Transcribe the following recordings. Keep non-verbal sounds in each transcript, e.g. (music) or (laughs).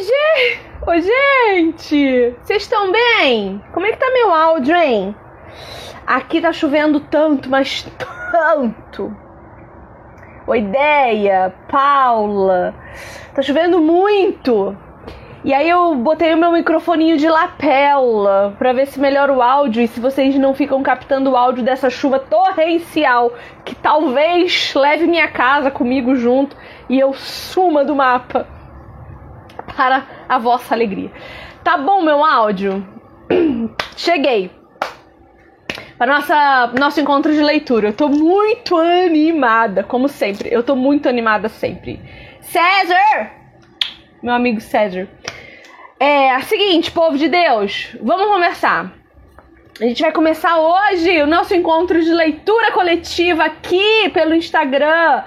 Oi, gente! Oi, gente! Vocês estão bem? Como é que tá meu áudio, hein? Aqui tá chovendo tanto, mas tanto. Oi, Ideia, Paula. Tá chovendo muito. E aí eu botei o meu microfoninho de lapela para ver se melhora o áudio e se vocês não ficam captando o áudio dessa chuva torrencial que talvez leve minha casa comigo junto e eu suma do mapa para a vossa alegria. Tá bom meu áudio? (clears throat) Cheguei para nossa nosso encontro de leitura. Eu tô muito animada, como sempre. Eu tô muito animada sempre. César, meu amigo César. É, a seguinte, povo de Deus, vamos conversar. A gente vai começar hoje o nosso encontro de leitura coletiva aqui pelo Instagram.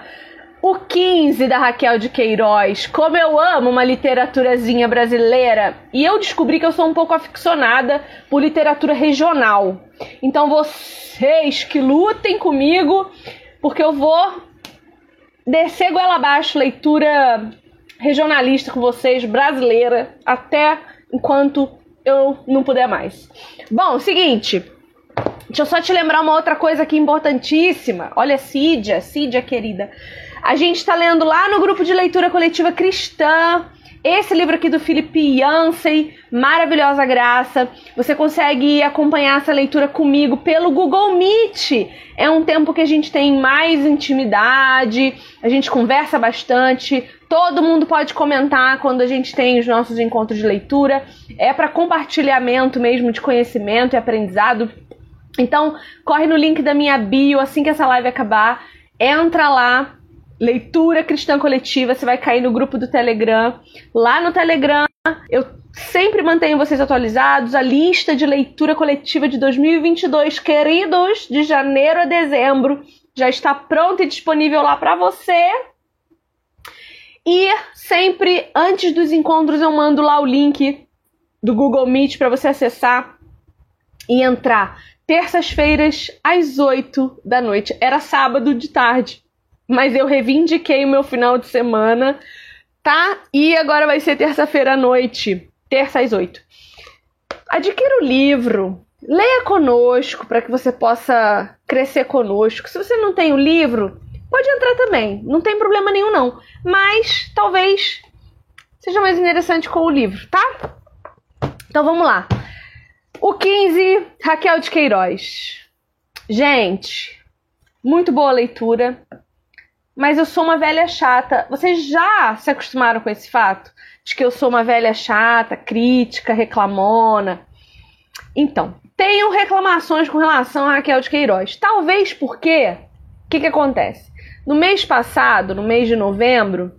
O 15 da Raquel de Queiroz. Como eu amo uma literaturazinha brasileira. E eu descobri que eu sou um pouco aficionada por literatura regional. Então vocês que lutem comigo, porque eu vou descer goela abaixo leitura regionalista com vocês, brasileira, até enquanto eu não puder mais. Bom, seguinte. Deixa eu só te lembrar uma outra coisa aqui importantíssima. Olha, Cídia, Cídia querida. A gente está lendo lá no grupo de leitura coletiva cristã esse livro aqui do Felipe Yancey, Maravilhosa Graça. Você consegue acompanhar essa leitura comigo pelo Google Meet. É um tempo que a gente tem mais intimidade, a gente conversa bastante. Todo mundo pode comentar quando a gente tem os nossos encontros de leitura. É para compartilhamento mesmo de conhecimento e aprendizado. Então, corre no link da minha bio assim que essa live acabar. Entra lá, leitura cristã coletiva, você vai cair no grupo do Telegram. Lá no Telegram, eu sempre mantenho vocês atualizados. A lista de leitura coletiva de 2022, queridos, de janeiro a dezembro, já está pronta e disponível lá para você. E sempre antes dos encontros eu mando lá o link do Google Meet para você acessar e entrar. Terças-feiras às 8 da noite. Era sábado de tarde mas eu reivindiquei o meu final de semana, tá? E agora vai ser terça-feira à noite, terça às oito. Adquira o livro, leia conosco para que você possa crescer conosco. Se você não tem o livro, pode entrar também, não tem problema nenhum não. Mas talvez seja mais interessante com o livro, tá? Então vamos lá. O 15, Raquel de Queiroz. Gente, muito boa leitura mas eu sou uma velha chata. Vocês já se acostumaram com esse fato? De que eu sou uma velha chata, crítica, reclamona? Então, tenho reclamações com relação a Raquel de Queiroz. Talvez porque. O que, que acontece? No mês passado, no mês de novembro,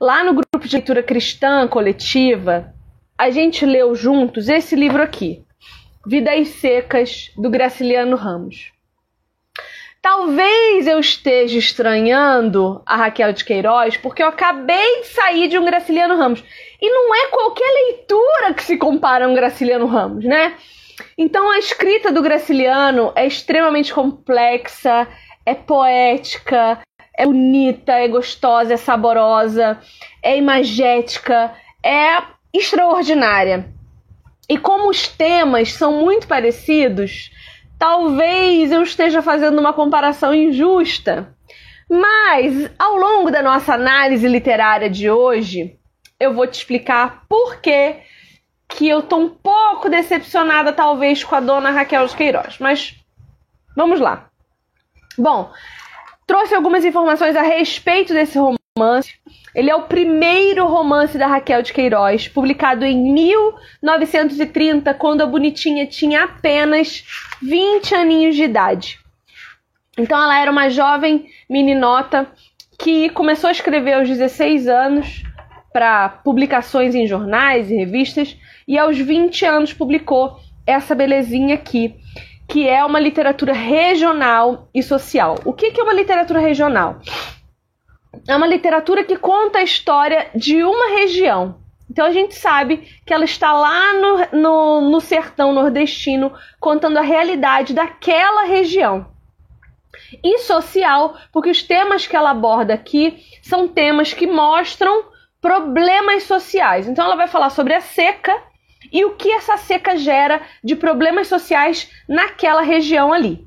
lá no grupo de leitura cristã coletiva, a gente leu juntos esse livro aqui, Vidas Secas, do Graciliano Ramos. Talvez eu esteja estranhando a Raquel de Queiroz porque eu acabei de sair de um Graciliano Ramos. E não é qualquer leitura que se compara a um Graciliano Ramos, né? Então a escrita do Graciliano é extremamente complexa, é poética, é bonita, é gostosa, é saborosa, é imagética, é extraordinária. E como os temas são muito parecidos, Talvez eu esteja fazendo uma comparação injusta, mas ao longo da nossa análise literária de hoje, eu vou te explicar por que que eu tô um pouco decepcionada talvez com a dona Raquel de Queiroz, mas vamos lá. Bom, trouxe algumas informações a respeito desse romance. Ele é o primeiro romance da Raquel de Queiroz, publicado em 1930, quando a Bonitinha tinha apenas 20 aninhos de idade. Então ela era uma jovem meninota que começou a escrever aos 16 anos para publicações em jornais e revistas e aos 20 anos publicou essa belezinha aqui, que é uma literatura regional e social. O que é uma literatura regional? É uma literatura que conta a história de uma região. Então a gente sabe que ela está lá no, no, no sertão nordestino, contando a realidade daquela região. E social, porque os temas que ela aborda aqui são temas que mostram problemas sociais. Então ela vai falar sobre a seca e o que essa seca gera de problemas sociais naquela região ali.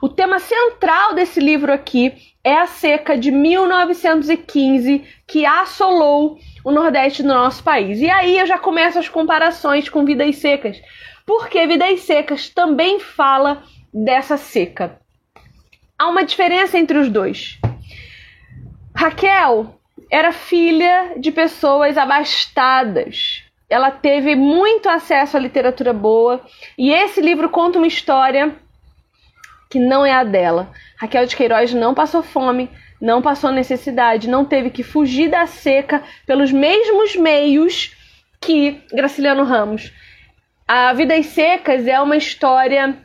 O tema central desse livro aqui é a seca de 1915 que assolou o Nordeste do nosso país. E aí eu já começo as comparações com Vidas Secas, porque Vidas Secas também fala dessa seca. Há uma diferença entre os dois. Raquel era filha de pessoas abastadas. Ela teve muito acesso à literatura boa e esse livro conta uma história que não é a dela. Raquel de Queiroz não passou fome, não passou necessidade, não teve que fugir da seca pelos mesmos meios que Graciliano Ramos. A Vidas Secas é uma história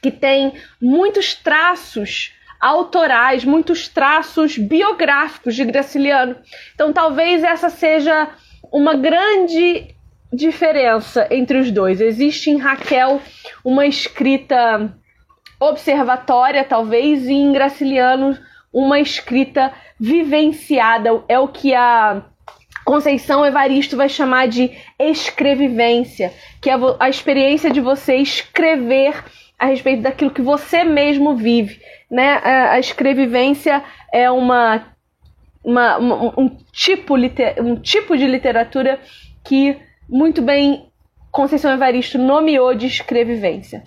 que tem muitos traços autorais, muitos traços biográficos de Graciliano. Então talvez essa seja uma grande diferença entre os dois. Existe em Raquel uma escrita observatória, talvez, e em Graciliano uma escrita vivenciada. É o que a Conceição Evaristo vai chamar de escrevivência, que é a experiência de você escrever a respeito daquilo que você mesmo vive. Né? A escrevivência é uma, uma, uma um, tipo um tipo de literatura que muito bem Conceição Evaristo nomeou de escrevivência.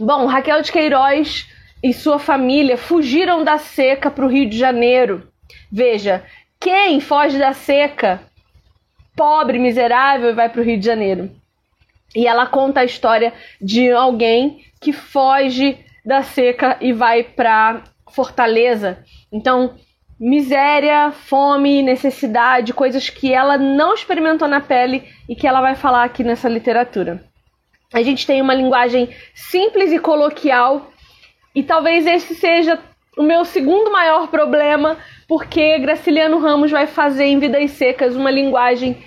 Bom, Raquel de Queiroz e sua família fugiram da seca para o Rio de Janeiro. Veja, quem foge da seca, pobre, miserável, vai para o Rio de Janeiro. E ela conta a história de alguém que foge da seca e vai para Fortaleza. Então, miséria, fome, necessidade, coisas que ela não experimentou na pele e que ela vai falar aqui nessa literatura. A gente tem uma linguagem simples e coloquial, e talvez esse seja o meu segundo maior problema, porque Graciliano Ramos vai fazer em Vidas Secas uma linguagem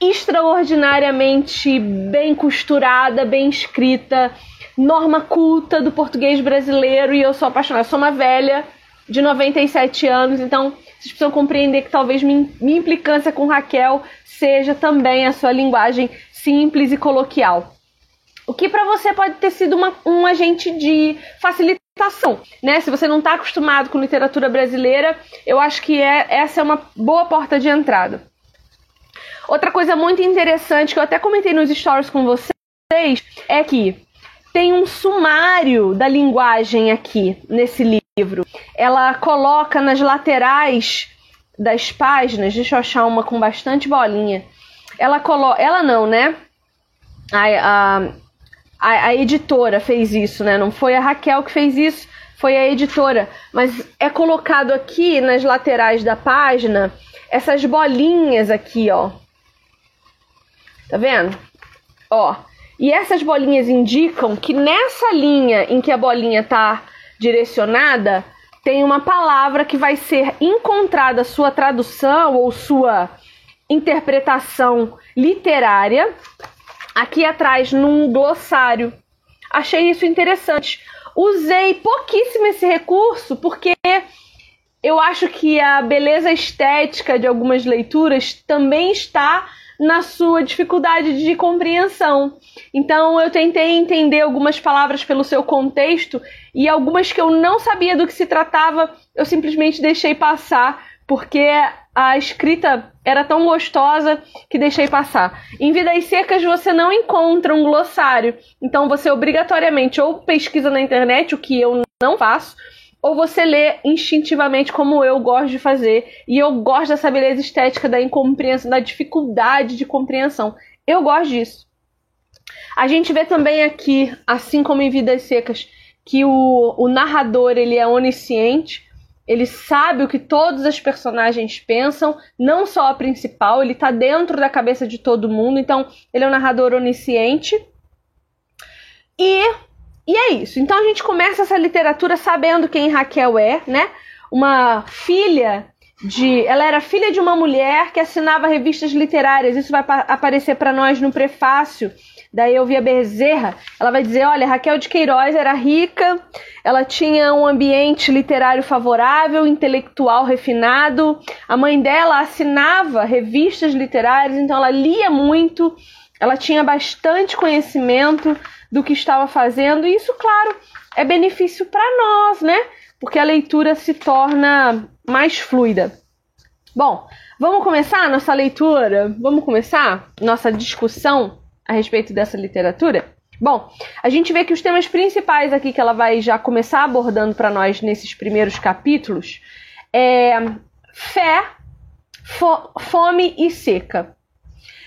extraordinariamente bem costurada, bem escrita, norma culta do português brasileiro, e eu sou apaixonada, sou uma velha de 97 anos, então vocês precisam compreender que talvez minha implicância com Raquel seja também a sua linguagem simples e coloquial. O que para você pode ter sido uma, um agente de facilitação, né? Se você não está acostumado com literatura brasileira, eu acho que é, essa é uma boa porta de entrada. Outra coisa muito interessante que eu até comentei nos stories com vocês é que tem um sumário da linguagem aqui nesse livro. Ela coloca nas laterais das páginas, deixa eu achar uma com bastante bolinha. Ela coloca, ela não, né? A, a, a, a editora fez isso, né? Não foi a Raquel que fez isso, foi a editora. Mas é colocado aqui nas laterais da página essas bolinhas aqui, ó. Tá vendo? Ó. E essas bolinhas indicam que nessa linha em que a bolinha tá direcionada, tem uma palavra que vai ser encontrada sua tradução ou sua interpretação literária aqui atrás num glossário. Achei isso interessante. Usei pouquíssimo esse recurso porque eu acho que a beleza estética de algumas leituras também está na sua dificuldade de compreensão. Então eu tentei entender algumas palavras pelo seu contexto e algumas que eu não sabia do que se tratava, eu simplesmente deixei passar porque a escrita era tão gostosa que deixei passar. Em Vidas Secas você não encontra um glossário, então você obrigatoriamente ou pesquisa na internet, o que eu não faço, ou você lê instintivamente como eu gosto de fazer, e eu gosto dessa beleza estética da incompreensão, da dificuldade de compreensão. Eu gosto disso. A gente vê também aqui, assim como em Vidas Secas, que o, o narrador ele é onisciente, ele sabe o que todos os personagens pensam, não só a principal, ele tá dentro da cabeça de todo mundo, então ele é um narrador onisciente. E, e é isso. Então a gente começa essa literatura sabendo quem Raquel é, né? Uma filha de. Ela era filha de uma mulher que assinava revistas literárias. Isso vai aparecer para nós no prefácio da Elvia Bezerra. Ela vai dizer: olha, Raquel de Queiroz era rica, ela tinha um ambiente literário favorável, intelectual refinado. A mãe dela assinava revistas literárias, então ela lia muito, ela tinha bastante conhecimento do que estava fazendo, e isso, claro, é benefício para nós, né? Porque a leitura se torna mais fluida. Bom, vamos começar nossa leitura? Vamos começar nossa discussão a respeito dessa literatura? Bom, a gente vê que os temas principais aqui que ela vai já começar abordando para nós nesses primeiros capítulos é fé, fo fome e seca.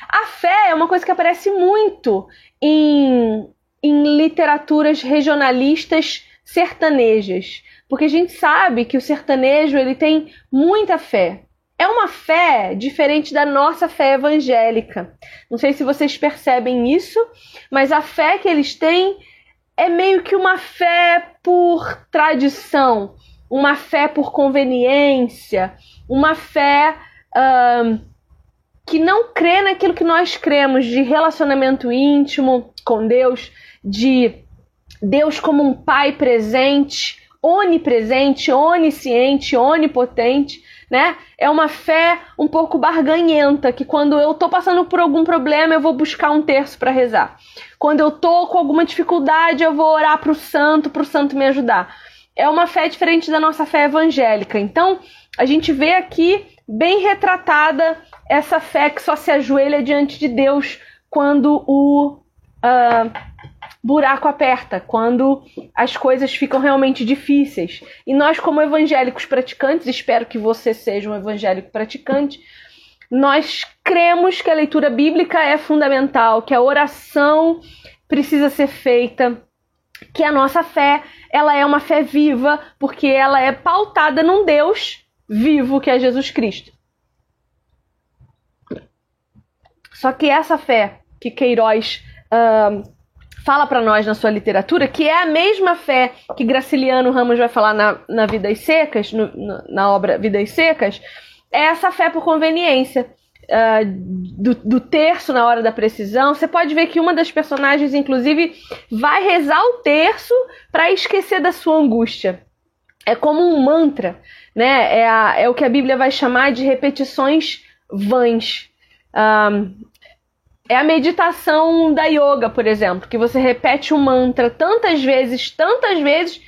A fé é uma coisa que aparece muito em, em literaturas regionalistas sertanejas, porque a gente sabe que o sertanejo ele tem muita fé. É uma fé diferente da nossa fé evangélica. Não sei se vocês percebem isso, mas a fé que eles têm é meio que uma fé por tradição, uma fé por conveniência, uma fé que não crê naquilo que nós cremos de relacionamento íntimo com Deus, de Deus como um pai presente, onipresente, onisciente, onipotente né? É uma fé um pouco barganhenta, que quando eu tô passando por algum problema, eu vou buscar um terço para rezar. Quando eu tô com alguma dificuldade, eu vou orar pro santo, pro santo me ajudar. É uma fé diferente da nossa fé evangélica. Então, a gente vê aqui bem retratada essa fé que só se ajoelha diante de Deus quando o uh, buraco aperta, quando as coisas ficam realmente difíceis. E nós, como evangélicos praticantes, espero que você seja um evangélico praticante, nós cremos que a leitura bíblica é fundamental, que a oração precisa ser feita, que a nossa fé, ela é uma fé viva, porque ela é pautada num Deus vivo que é Jesus Cristo. Só que essa fé que Queiroz uh, fala para nós na sua literatura, que é a mesma fé que Graciliano Ramos vai falar na, na Vidas Secas, no, na obra Vidas Secas, é essa fé por conveniência. Uh, do, do, terço na hora da precisão, você pode ver que uma das personagens, inclusive, vai rezar o terço para esquecer da sua angústia. É como um mantra, né? É, a, é o que a Bíblia vai chamar de repetições vãs. Um, é a meditação da yoga, por exemplo, que você repete um mantra tantas vezes, tantas vezes,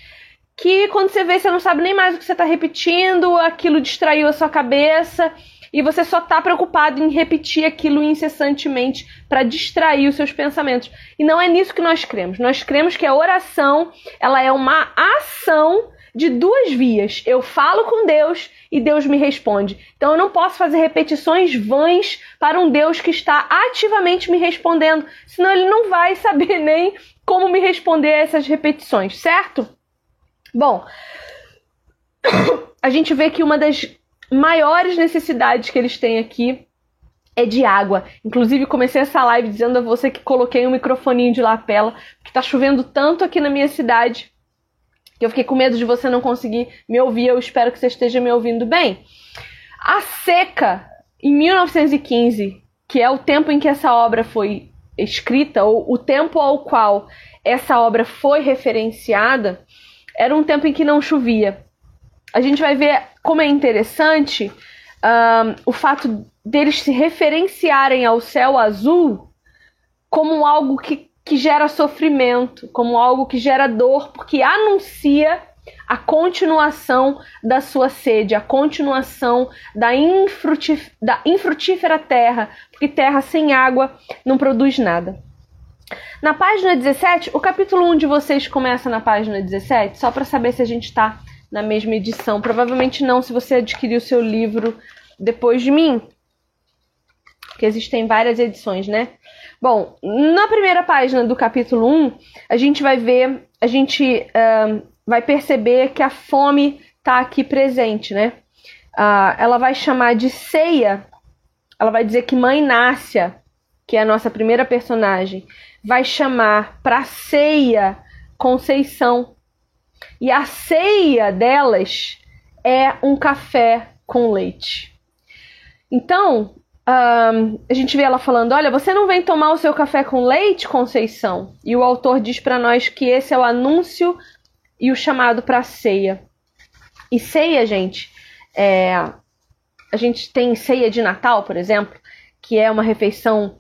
que quando você vê, você não sabe nem mais o que você está repetindo, aquilo distraiu a sua cabeça e você só está preocupado em repetir aquilo incessantemente para distrair os seus pensamentos. E não é nisso que nós cremos. Nós cremos que a oração ela é uma ação de duas vias. Eu falo com Deus e Deus me responde. Então eu não posso fazer repetições vãs para um Deus que está ativamente me respondendo, senão ele não vai (laughs) saber nem como me responder a essas repetições, certo? Bom, (coughs) a gente vê que uma das maiores necessidades que eles têm aqui é de água. Inclusive, comecei essa live dizendo a você que coloquei um microfoninho de lapela, que tá chovendo tanto aqui na minha cidade que eu fiquei com medo de você não conseguir me ouvir. Eu espero que você esteja me ouvindo bem. A seca, em 1915, que é o tempo em que essa obra foi escrita, ou o tempo ao qual essa obra foi referenciada, era um tempo em que não chovia. A gente vai ver como é interessante um, o fato deles se referenciarem ao céu azul como algo que que gera sofrimento, como algo que gera dor, porque anuncia a continuação da sua sede, a continuação da, infrutif da infrutífera terra, porque terra sem água não produz nada. Na página 17, o capítulo 1 de vocês começa na página 17, só para saber se a gente está na mesma edição. Provavelmente não, se você adquirir o seu livro depois de mim, porque existem várias edições, né? Bom, na primeira página do capítulo 1, a gente vai ver, a gente uh, vai perceber que a fome está aqui presente, né? Uh, ela vai chamar de ceia, ela vai dizer que mãe Nácia, que é a nossa primeira personagem, vai chamar para ceia Conceição. E a ceia delas é um café com leite. Então, um, a gente vê ela falando: Olha, você não vem tomar o seu café com leite, Conceição? E o autor diz para nós que esse é o anúncio e o chamado para ceia. E ceia, gente, é, a gente tem ceia de Natal, por exemplo, que é uma refeição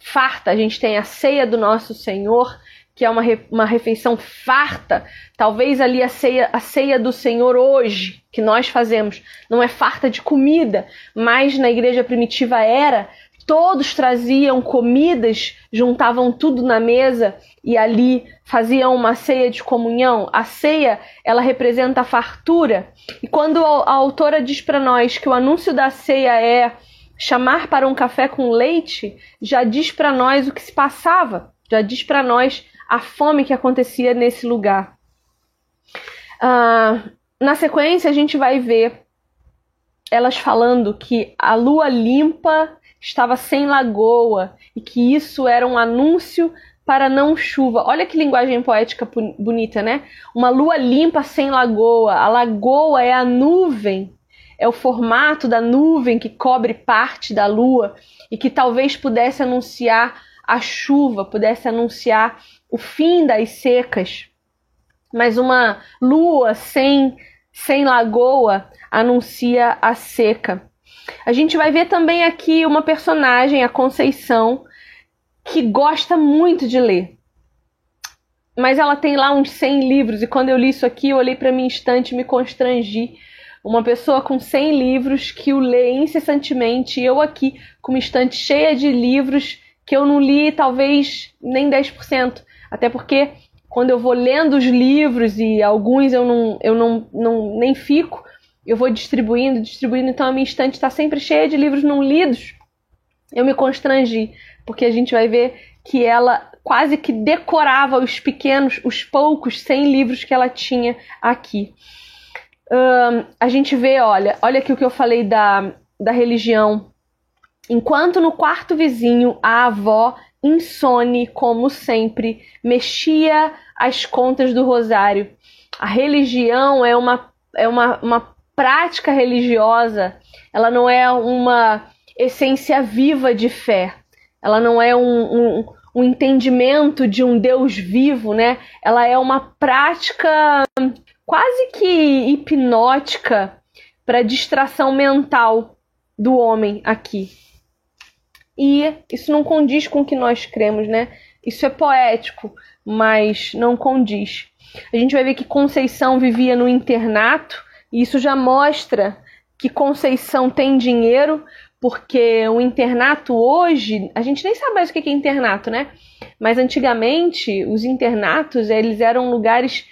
farta. A gente tem a ceia do nosso Senhor, que é uma, re, uma refeição farta. Talvez ali a ceia, a ceia do Senhor hoje, que nós fazemos, não é farta de comida, mas na igreja primitiva era. Todos traziam comidas, juntavam tudo na mesa e ali faziam uma ceia de comunhão. A ceia, ela representa a fartura. E quando a autora diz para nós que o anúncio da ceia é chamar para um café com leite, já diz para nós o que se passava, já diz para nós a fome que acontecia nesse lugar. Ah, na sequência, a gente vai ver elas falando que a lua limpa estava sem lagoa e que isso era um anúncio para não chuva. Olha que linguagem poética bonita, né? Uma lua limpa sem lagoa. A lagoa é a nuvem, é o formato da nuvem que cobre parte da lua e que talvez pudesse anunciar a chuva, pudesse anunciar o fim das secas, mas uma lua sem, sem lagoa anuncia a seca. A gente vai ver também aqui uma personagem, a Conceição, que gosta muito de ler. Mas ela tem lá uns 100 livros, e quando eu li isso aqui, eu olhei para minha estante e me constrangi. Uma pessoa com 100 livros que o lê incessantemente, e eu aqui com uma estante cheia de livros que eu não li talvez nem 10%. Até porque quando eu vou lendo os livros e alguns eu não, eu não, não nem fico, eu vou distribuindo, distribuindo, então a minha estante está sempre cheia de livros não lidos. Eu me constrangi, porque a gente vai ver que ela quase que decorava os pequenos, os poucos 100 livros que ela tinha aqui. Um, a gente vê, olha, olha aqui o que eu falei da, da religião. Enquanto no quarto vizinho a avó insone, como sempre, mexia as contas do rosário. A religião é uma, é uma, uma prática religiosa, ela não é uma essência viva de fé, ela não é um, um, um entendimento de um Deus vivo, né? Ela é uma prática quase que hipnótica para distração mental do homem aqui. E isso não condiz com o que nós cremos, né? Isso é poético, mas não condiz. A gente vai ver que Conceição vivia no internato, e isso já mostra que Conceição tem dinheiro, porque o internato hoje, a gente nem sabe mais o que é internato, né? Mas antigamente, os internatos, eles eram lugares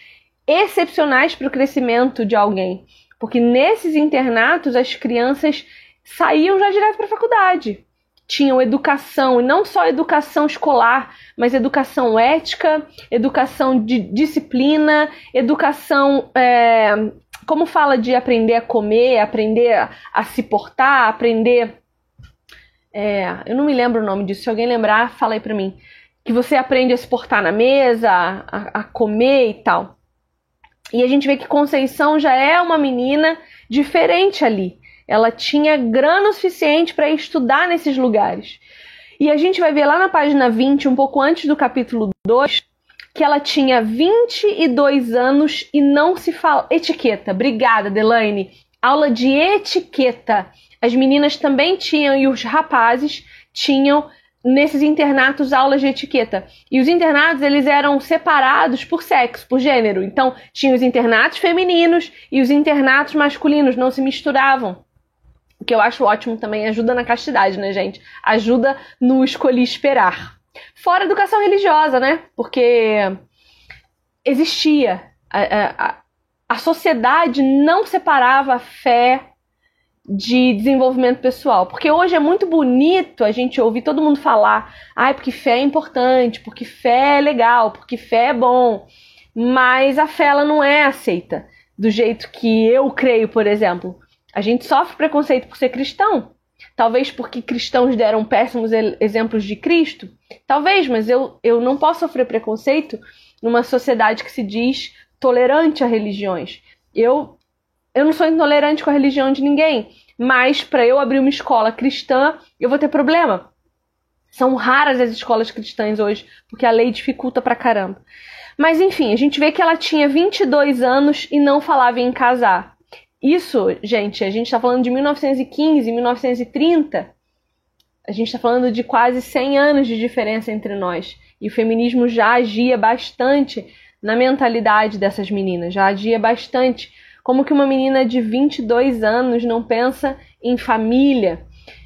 excepcionais para o crescimento de alguém. Porque nesses internatos, as crianças saíam já direto para a faculdade tinham educação, e não só educação escolar, mas educação ética, educação de disciplina, educação. É, como fala de aprender a comer, aprender a, a se portar, aprender. É, eu não me lembro o nome disso, se alguém lembrar, fala aí pra mim. Que você aprende a se portar na mesa, a, a comer e tal. E a gente vê que Conceição já é uma menina diferente ali ela tinha grana suficiente para estudar nesses lugares. E a gente vai ver lá na página 20, um pouco antes do capítulo 2, que ela tinha 22 anos e não se fala. Etiqueta. Obrigada, Delaine. Aula de etiqueta. As meninas também tinham e os rapazes tinham nesses internatos aulas de etiqueta. E os internatos eles eram separados por sexo, por gênero. Então, tinha os internatos femininos e os internatos masculinos, não se misturavam que eu acho ótimo também, ajuda na castidade, né, gente? Ajuda no escolhi esperar. Fora educação religiosa, né? Porque existia. A, a, a sociedade não separava a fé de desenvolvimento pessoal. Porque hoje é muito bonito a gente ouvir todo mundo falar, ai, ah, porque fé é importante, porque fé é legal, porque fé é bom. Mas a fé ela não é aceita do jeito que eu creio, por exemplo. A gente sofre preconceito por ser cristão. Talvez porque cristãos deram péssimos exemplos de Cristo. Talvez, mas eu, eu não posso sofrer preconceito numa sociedade que se diz tolerante a religiões. Eu, eu não sou intolerante com a religião de ninguém, mas para eu abrir uma escola cristã, eu vou ter problema. São raras as escolas cristãs hoje, porque a lei dificulta pra caramba. Mas enfim, a gente vê que ela tinha 22 anos e não falava em casar. Isso, gente, a gente está falando de 1915, 1930. A gente está falando de quase 100 anos de diferença entre nós. E o feminismo já agia bastante na mentalidade dessas meninas, já agia bastante. Como que uma menina de 22 anos não pensa em família?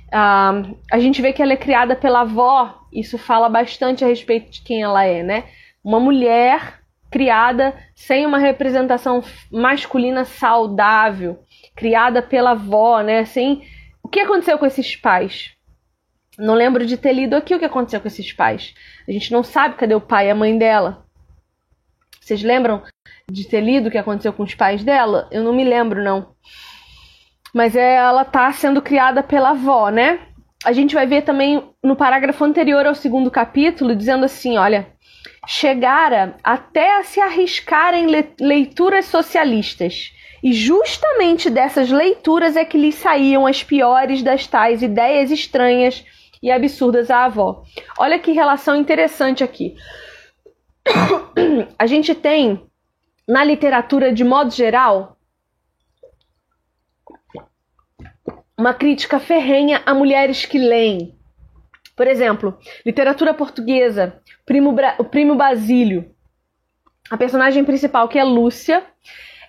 Uh, a gente vê que ela é criada pela avó, isso fala bastante a respeito de quem ela é, né? Uma mulher criada sem uma representação masculina saudável, criada pela avó, né? Sem... O que aconteceu com esses pais? Não lembro de ter lido aqui o que aconteceu com esses pais. A gente não sabe cadê o pai e a mãe dela. Vocês lembram de ter lido o que aconteceu com os pais dela? Eu não me lembro, não. Mas é, ela tá sendo criada pela avó, né? A gente vai ver também no parágrafo anterior ao segundo capítulo, dizendo assim: olha, chegara até a se arriscar em leituras socialistas. E justamente dessas leituras é que lhe saíam as piores das tais ideias estranhas e absurdas à avó. Olha que relação interessante aqui. (coughs) A gente tem na literatura de modo geral uma crítica ferrenha a mulheres que leem. Por exemplo, literatura portuguesa, Primo, o Primo Basílio. A personagem principal, que é Lúcia,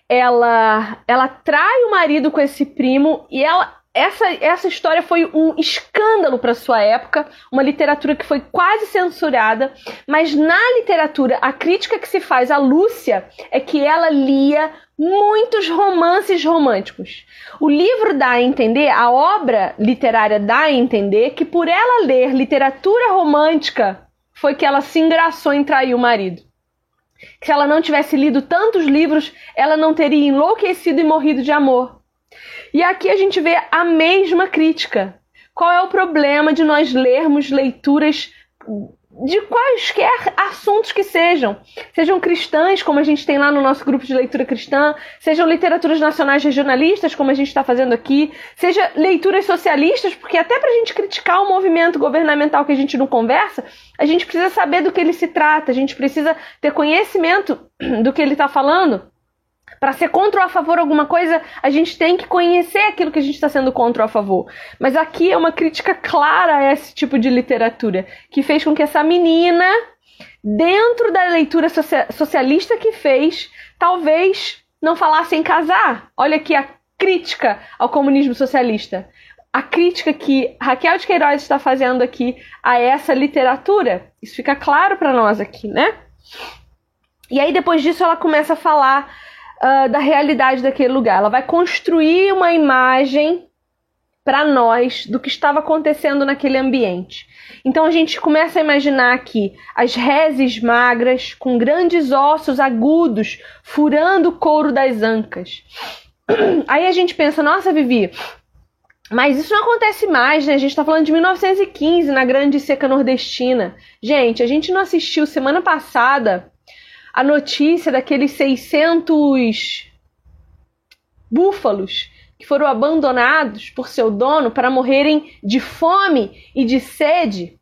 ela, ela trai o marido com esse primo e ela essa, essa história foi um escândalo para sua época, uma literatura que foi quase censurada, mas na literatura a crítica que se faz a Lúcia é que ela lia muitos romances românticos. O livro dá a entender, a obra literária dá a entender que por ela ler literatura romântica foi que ela se engraçou em trair o marido. Que se ela não tivesse lido tantos livros, ela não teria enlouquecido e morrido de amor. E aqui a gente vê a mesma crítica. Qual é o problema de nós lermos leituras de quaisquer assuntos que sejam, sejam cristãs, como a gente tem lá no nosso grupo de leitura cristã, sejam literaturas nacionais regionalistas, como a gente está fazendo aqui, seja leituras socialistas, porque até para a gente criticar o movimento governamental que a gente não conversa, a gente precisa saber do que ele se trata, a gente precisa ter conhecimento do que ele está falando. Para ser contra ou a favor alguma coisa, a gente tem que conhecer aquilo que a gente está sendo contra ou a favor. Mas aqui é uma crítica clara a esse tipo de literatura, que fez com que essa menina, dentro da leitura socialista que fez, talvez não falasse em casar. Olha aqui a crítica ao comunismo socialista. A crítica que Raquel de Queiroz está fazendo aqui a essa literatura. Isso fica claro para nós aqui, né? E aí depois disso ela começa a falar uh, da realidade daquele lugar. Ela vai construir uma imagem para nós do que estava acontecendo naquele ambiente. Então a gente começa a imaginar aqui as reses magras com grandes ossos agudos furando o couro das ancas. (clears throat) Aí a gente pensa, nossa, Vivi, mas isso não acontece mais, né? A gente está falando de 1915 na Grande Seca Nordestina. Gente, a gente não assistiu semana passada a notícia daqueles 600 búfalos que foram abandonados por seu dono para morrerem de fome e de sede.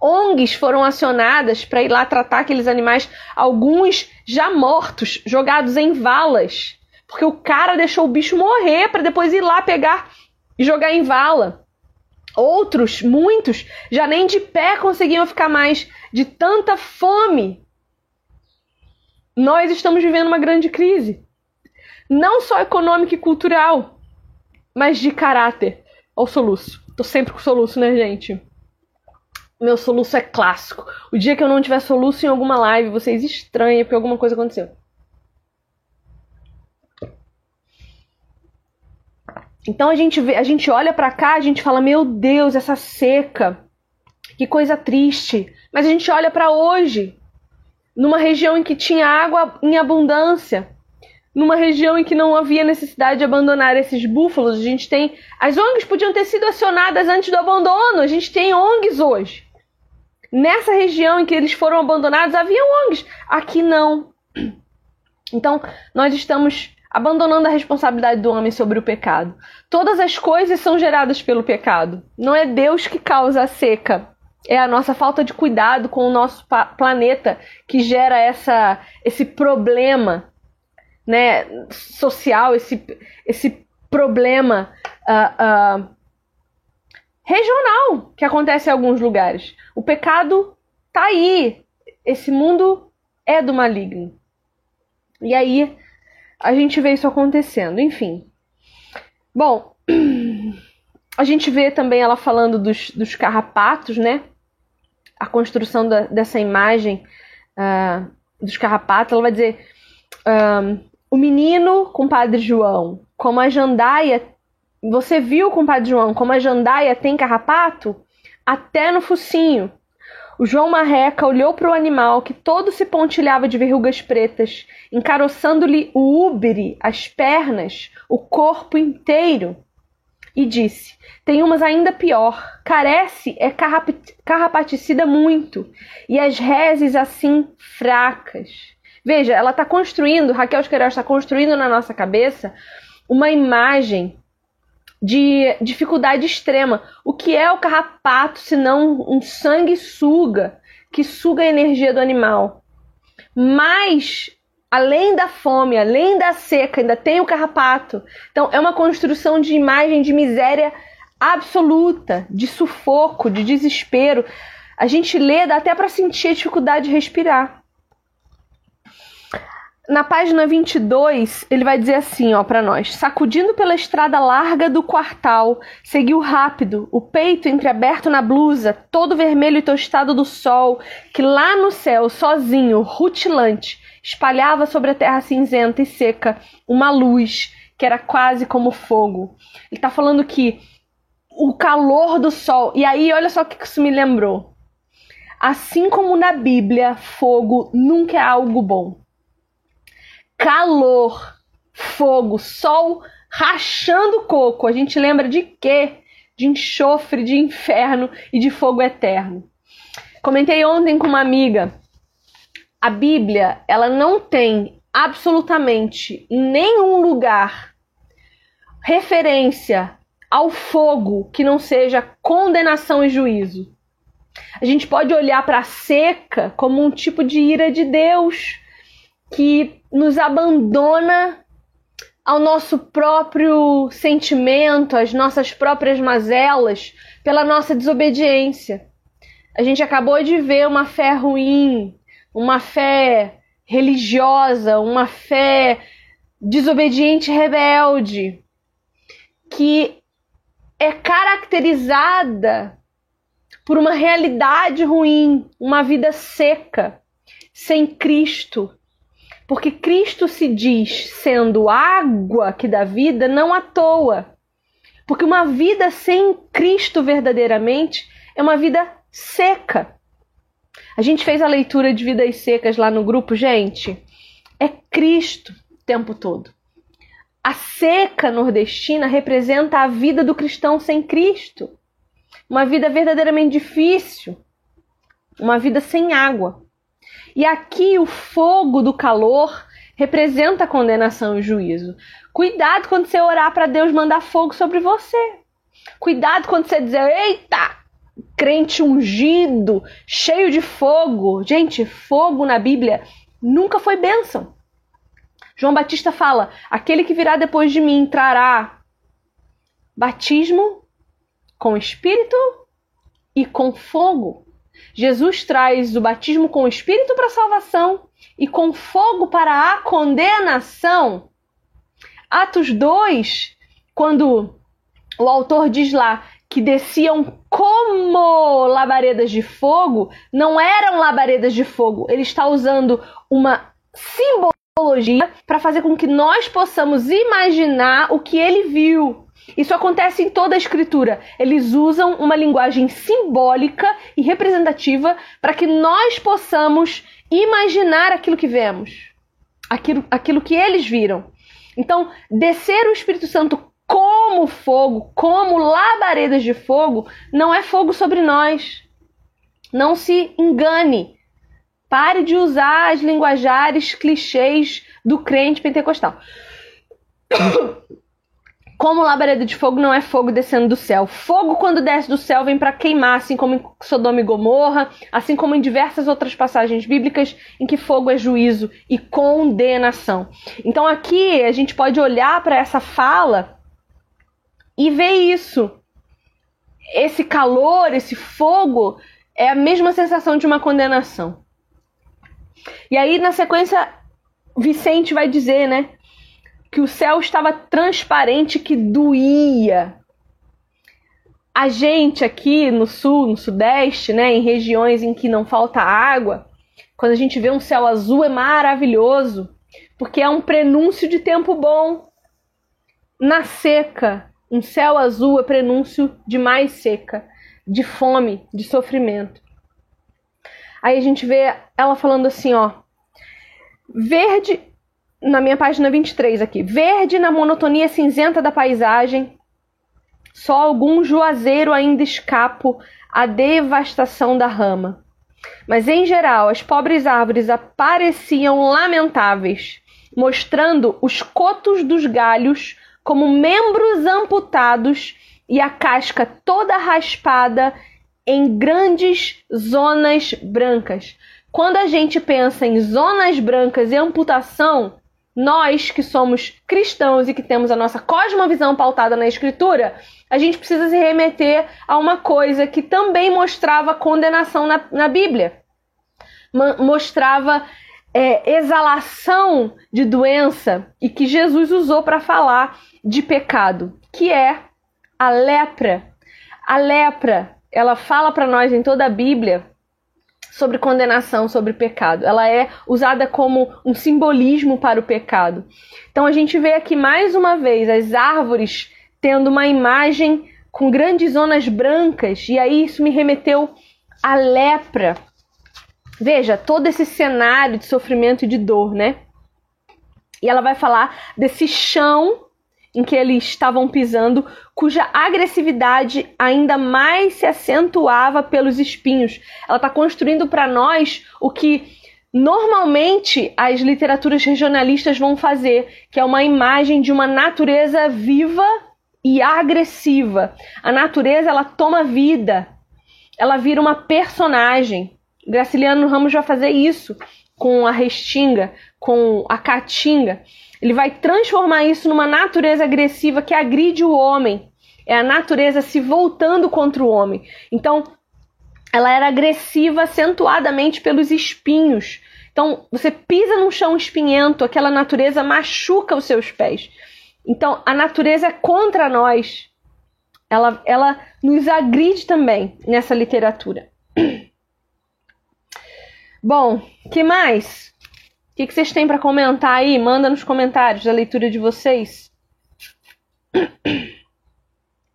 ONGs foram acionadas para ir lá tratar aqueles animais, alguns já mortos, jogados em valas, porque o cara deixou o bicho morrer para depois ir lá pegar e jogar em vala. Outros, muitos, já nem de pé conseguiam ficar mais de tanta fome nós estamos vivendo uma grande crise. Não só econômica e cultural, mas de caráter. Olha o soluço. Tô sempre com soluço, né, gente? Meu soluço é clássico. O dia que eu não tiver soluço em alguma live, vocês estranham porque alguma coisa aconteceu. Então a gente vê, a gente olha para cá, a gente fala: "Meu Deus, essa seca. Que coisa triste". Mas a gente olha para hoje numa região em que tinha água em abundância, numa região em que não havia necessidade de abandonar esses búfalos. A gente tem. As ONGs podiam ter sido acionadas antes do abandono, a gente tem ONGs hoje. Nessa região em que eles foram abandonados, havia ONGs. Aqui não. Então, nós estamos abandonando a responsabilidade do homem sobre o pecado. Todas as coisas são geradas pelo pecado. Não é Deus que causa a seca. É a nossa falta de cuidado com o nosso planeta que gera essa, esse problema né, social, esse, esse problema uh, uh, regional que acontece em alguns lugares. O pecado tá aí. Esse mundo é do maligno. E aí a gente vê isso acontecendo, enfim. Bom, (clears throat) a gente vê também ela falando dos, dos carrapatos, né? A construção da, dessa imagem uh, dos carrapatos. Ela vai dizer: um, o menino com Padre João, como a jandaia. Você viu, com Padre João, como a jandaia tem carrapato? Até no focinho. O João Marreca olhou para o animal que todo se pontilhava de verrugas pretas, encaroçando-lhe o úbere, as pernas, o corpo inteiro, e disse: Tem umas ainda pior. Carece é carrapaticida muito, e as reses assim fracas. Veja, ela está construindo, Raquel Esquerel está construindo na nossa cabeça uma imagem de dificuldade extrema. O que é o carrapato se não um sanguessuga que suga a energia do animal? Mas além da fome, além da seca, ainda tem o carrapato. Então é uma construção de imagem de miséria absoluta, de sufoco, de desespero. A gente lê, dá até para sentir a dificuldade de respirar na página 22, ele vai dizer assim, ó, para nós: sacudindo pela estrada larga do quartal, seguiu rápido, o peito entreaberto na blusa, todo vermelho e tostado do sol, que lá no céu, sozinho, rutilante, espalhava sobre a terra cinzenta e seca uma luz que era quase como fogo. Ele está falando que o calor do sol, e aí olha só o que isso me lembrou. Assim como na Bíblia, fogo nunca é algo bom calor, fogo, sol rachando coco. A gente lembra de quê? De enxofre, de inferno e de fogo eterno. Comentei ontem com uma amiga. A Bíblia, ela não tem absolutamente nenhum lugar referência ao fogo que não seja condenação e juízo. A gente pode olhar para a seca como um tipo de ira de Deus que nos abandona ao nosso próprio sentimento, às nossas próprias mazelas, pela nossa desobediência. A gente acabou de ver uma fé ruim, uma fé religiosa, uma fé desobediente rebelde, que é caracterizada por uma realidade ruim, uma vida seca, sem Cristo, porque Cristo se diz sendo água que dá vida não à toa. Porque uma vida sem Cristo verdadeiramente é uma vida seca. A gente fez a leitura de vidas secas lá no grupo, gente. É Cristo o tempo todo. A seca nordestina representa a vida do cristão sem Cristo. Uma vida verdadeiramente difícil. Uma vida sem água. E aqui o fogo do calor representa a condenação e juízo. Cuidado quando você orar para Deus mandar fogo sobre você. Cuidado quando você dizer, eita, crente ungido, cheio de fogo. Gente, fogo na Bíblia nunca foi bênção. João Batista fala: aquele que virá depois de mim trará batismo com espírito e com fogo. Jesus traz o batismo com o Espírito para a salvação e com fogo para a condenação. Atos 2, quando o autor diz lá que desciam como labaredas de fogo, não eram labaredas de fogo. Ele está usando uma simbologia para fazer com que nós possamos imaginar o que ele viu. Isso acontece em toda a escritura. Eles usam uma linguagem simbólica e representativa para que nós possamos imaginar aquilo que vemos, aquilo, aquilo que eles viram. Então, descer o Espírito Santo como fogo, como labaredas de fogo, não é fogo sobre nós. Não se engane. Pare de usar as linguajares clichês do crente pentecostal. (coughs) Como labareda de fogo não é fogo descendo do céu. Fogo, quando desce do céu, vem para queimar, assim como em Sodoma e Gomorra, assim como em diversas outras passagens bíblicas em que fogo é juízo e condenação. Então aqui a gente pode olhar para essa fala e ver isso. Esse calor, esse fogo, é a mesma sensação de uma condenação. E aí, na sequência, Vicente vai dizer, né? que o céu estava transparente, que doía. A gente aqui no sul, no sudeste, né, em regiões em que não falta água, quando a gente vê um céu azul é maravilhoso, porque é um prenúncio de tempo bom. Na seca, um céu azul é prenúncio de mais seca, de fome, de sofrimento. Aí a gente vê ela falando assim, ó: Verde na minha página 23 aqui. Verde na monotonia cinzenta da paisagem. Só algum juazeiro ainda escapo à devastação da rama. Mas em geral, as pobres árvores apareciam lamentáveis, mostrando os cotos dos galhos como membros amputados e a casca toda raspada em grandes zonas brancas. Quando a gente pensa em zonas brancas e amputação, nós que somos cristãos e que temos a nossa cosmovisão pautada na Escritura, a gente precisa se remeter a uma coisa que também mostrava condenação na, na Bíblia. mostrava é, exalação de doença e que Jesus usou para falar de pecado, que é a lepra. A lepra, ela fala para nós em toda a Bíblia sobre condenação, sobre pecado. Ela é usada como um simbolismo para o pecado. Então a gente vê aqui mais uma vez as árvores tendo uma imagem com grandes zonas brancas, e aí isso me remeteu à lepra. Veja, todo esse cenário de sofrimento e de dor, né? E ela vai falar desse chão em que eles estavam pisando, cuja agressividade ainda mais se acentuava pelos espinhos. Ela está construindo para nós o que normalmente as literaturas regionalistas vão fazer, que é uma imagem de uma natureza viva e agressiva. A natureza ela toma vida, ela vira uma personagem. Graciliano Ramos vai fazer isso com a restinga, com a caatinga. Ele vai transformar isso numa natureza agressiva que agride o homem. É a natureza se voltando contra o homem. Então, ela era agressiva acentuadamente pelos espinhos. Então, você pisa num chão espinhento, aquela natureza machuca os seus pés. Então, a natureza é contra nós. Ela, ela nos agride também nessa literatura. (clears throat) Bom, que mais? que, que vocês têm para comentar aí? Manda nos comentários a leitura de vocês.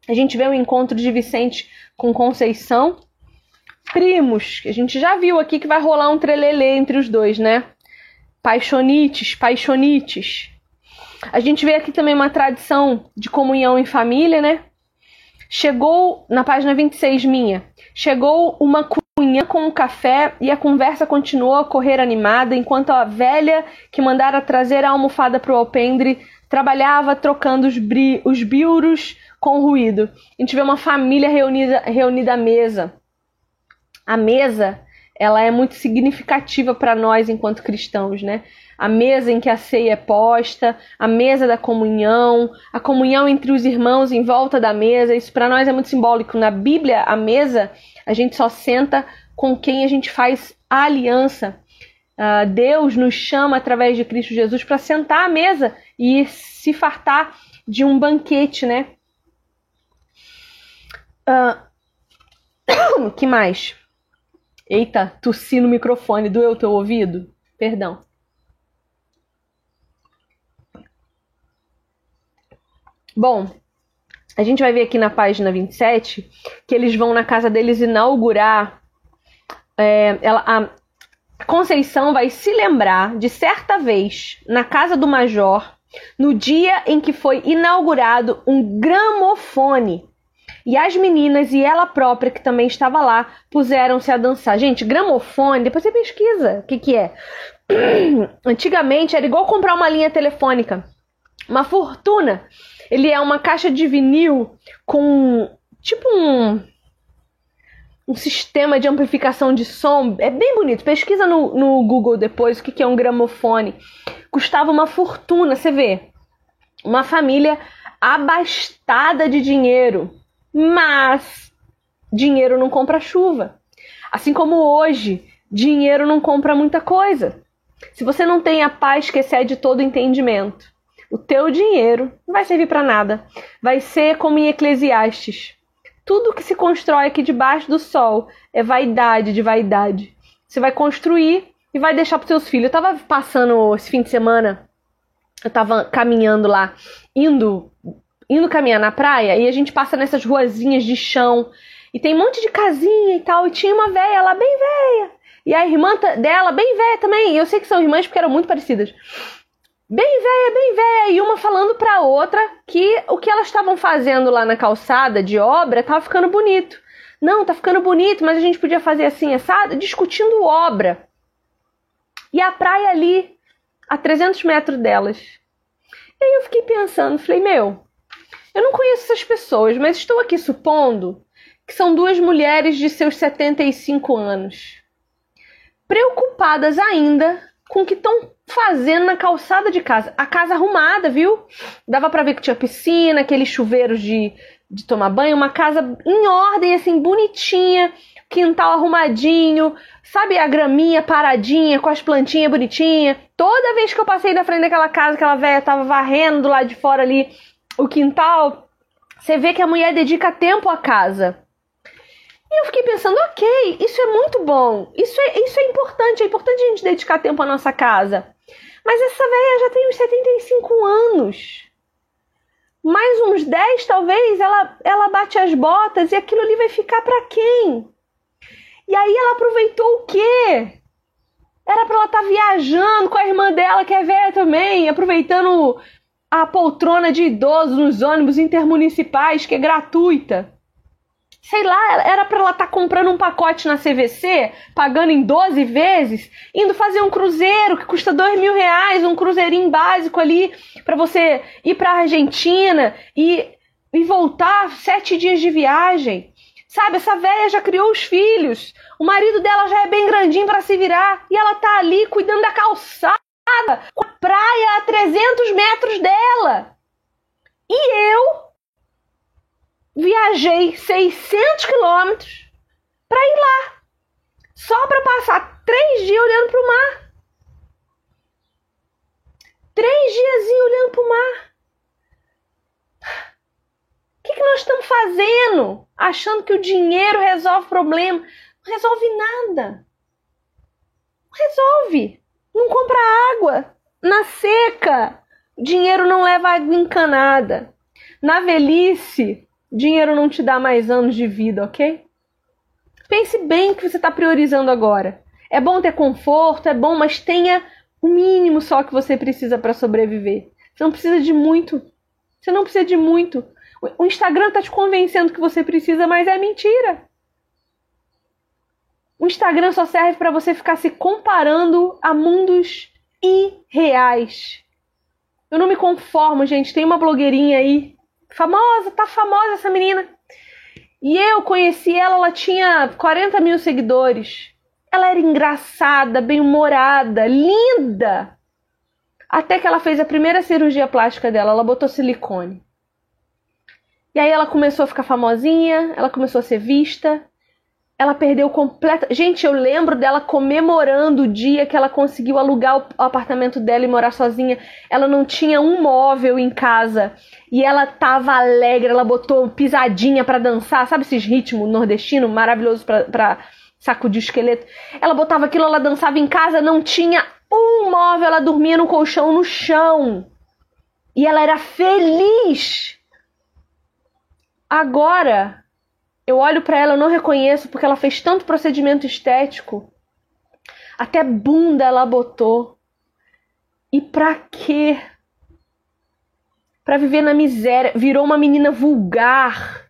A gente vê o encontro de Vicente com Conceição. Primos, que a gente já viu aqui que vai rolar um trelelê entre os dois, né? Paixonites, paixonites. A gente vê aqui também uma tradição de comunhão em família, né? Chegou, na página 26 minha, chegou uma cunha com o café e a conversa continuou a correr animada enquanto a velha que mandara trazer a almofada para o alpendre trabalhava trocando os, bri os biuros com ruído. A gente vê uma família reunida, reunida à mesa. A mesa, ela é muito significativa para nós enquanto cristãos, né? A mesa em que a ceia é posta, a mesa da comunhão, a comunhão entre os irmãos em volta da mesa, isso para nós é muito simbólico. Na Bíblia, a mesa a gente só senta com quem a gente faz a aliança. Uh, Deus nos chama através de Cristo Jesus para sentar à mesa e se fartar de um banquete, né? Uh, (coughs) que mais? Eita, tossi no microfone, doeu teu ouvido? Perdão. Bom, a gente vai ver aqui na página 27 que eles vão na casa deles inaugurar. É, ela, a Conceição vai se lembrar de certa vez na casa do Major, no dia em que foi inaugurado um gramofone. E as meninas e ela própria, que também estava lá, puseram-se a dançar. Gente, gramofone, depois você pesquisa o que, que é. (clears throat) Antigamente era igual comprar uma linha telefônica. Uma fortuna. Ele é uma caixa de vinil com tipo um um sistema de amplificação de som. É bem bonito. Pesquisa no, no Google depois o que, que é um gramofone. Custava uma fortuna, você vê. Uma família abastada de dinheiro. Mas dinheiro não compra chuva. Assim como hoje, dinheiro não compra muita coisa. Se você não tem a paz que excede todo entendimento, o teu dinheiro não vai servir para nada. Vai ser como em Eclesiastes. Tudo que se constrói aqui debaixo do sol é vaidade de vaidade. Você vai construir e vai deixar para seus filhos. Eu tava passando esse fim de semana, eu tava caminhando lá, indo indo caminhar na praia e a gente passa nessas ruazinhas de chão e tem um monte de casinha e tal. E tinha uma velha lá, bem velha. E a irmã dela, bem velha também. Eu sei que são irmãs porque eram muito parecidas bem velha, bem velha, e uma falando para outra que o que elas estavam fazendo lá na calçada de obra tava ficando bonito. Não, tá ficando bonito, mas a gente podia fazer assim, assado, discutindo obra. E a praia ali, a 300 metros delas. E aí eu fiquei pensando, falei, meu, eu não conheço essas pessoas, mas estou aqui supondo que são duas mulheres de seus 75 anos, preocupadas ainda com o que estão fazendo na calçada de casa. A casa arrumada, viu? Dava para ver que tinha piscina, aqueles chuveiros de, de tomar banho, uma casa em ordem, assim, bonitinha, quintal arrumadinho, sabe a graminha paradinha, com as plantinhas bonitinhas. Toda vez que eu passei na frente daquela casa, aquela velha tava varrendo do lado de fora ali o quintal, você vê que a mulher dedica tempo à casa. E eu fiquei pensando, ok, isso é muito bom, isso é, isso é importante, é importante a gente dedicar tempo à nossa casa. Mas essa velha já tem uns 75 anos. Mais uns 10, talvez, ela, ela bate as botas e aquilo ali vai ficar para quem? E aí ela aproveitou o quê? Era para ela estar tá viajando com a irmã dela, que é velha também, aproveitando a poltrona de idoso nos ônibus intermunicipais, que é gratuita sei lá, era para ela estar tá comprando um pacote na CVC, pagando em 12 vezes, indo fazer um cruzeiro que custa dois mil reais, um cruzeirinho básico ali, para você ir para Argentina e, e voltar sete dias de viagem. Sabe, essa velha já criou os filhos, o marido dela já é bem grandinho para se virar e ela tá ali cuidando da calçada, com a praia a 300 metros dela. E eu viajei 600 quilômetros para ir lá, só para passar três dias olhando para o mar. Três dias olhando para o mar. O que, que nós estamos fazendo? Achando que o dinheiro resolve o problema. Não resolve nada. Não resolve. Não compra água. Na seca. Dinheiro não leva água encanada. Na velhice, Dinheiro não te dá mais anos de vida, ok? Pense bem o que você está priorizando agora. É bom ter conforto, é bom, mas tenha o mínimo só que você precisa para sobreviver. Você não precisa de muito. Você não precisa de muito. O Instagram está te convencendo que você precisa, mas é mentira. O Instagram só serve para você ficar se comparando a mundos irreais. Eu não me conformo, gente. Tem uma blogueirinha aí Famosa, tá famosa essa menina. E eu conheci ela, ela tinha 40 mil seguidores. Ela era engraçada, bem-humorada, linda. Até que ela fez a primeira cirurgia plástica dela, ela botou silicone. E aí ela começou a ficar famosinha, ela começou a ser vista ela perdeu completa. Gente, eu lembro dela comemorando o dia que ela conseguiu alugar o apartamento dela e morar sozinha. Ela não tinha um móvel em casa e ela tava alegre. Ela botou pisadinha para dançar, sabe esses ritmos nordestinos maravilhosos para sacudir o esqueleto. Ela botava aquilo, ela dançava em casa, não tinha um móvel, ela dormia no colchão no chão. E ela era feliz. Agora, eu olho para ela, eu não reconheço porque ela fez tanto procedimento estético. Até bunda ela botou. E pra quê? Pra viver na miséria. Virou uma menina vulgar.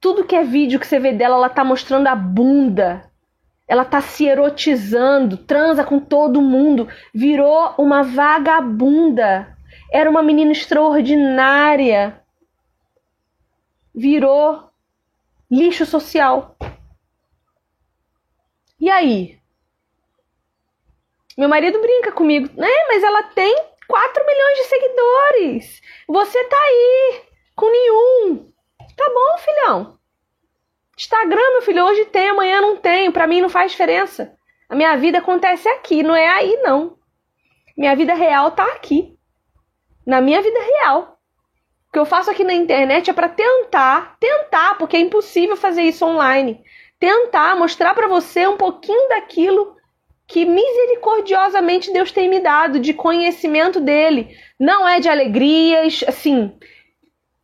Tudo que é vídeo que você vê dela, ela tá mostrando a bunda. Ela tá se erotizando, transa com todo mundo. Virou uma vagabunda. Era uma menina extraordinária. Virou lixo social. E aí? Meu marido brinca comigo, né? Mas ela tem 4 milhões de seguidores. Você tá aí com nenhum. Tá bom, filhão. Instagram, meu filho, hoje tem, amanhã não tem. Para mim não faz diferença. A minha vida acontece aqui, não é aí não. Minha vida real tá aqui. Na minha vida real. O que eu faço aqui na internet é para tentar, tentar, porque é impossível fazer isso online. Tentar mostrar para você um pouquinho daquilo que misericordiosamente Deus tem me dado de conhecimento dele. Não é de alegrias, assim.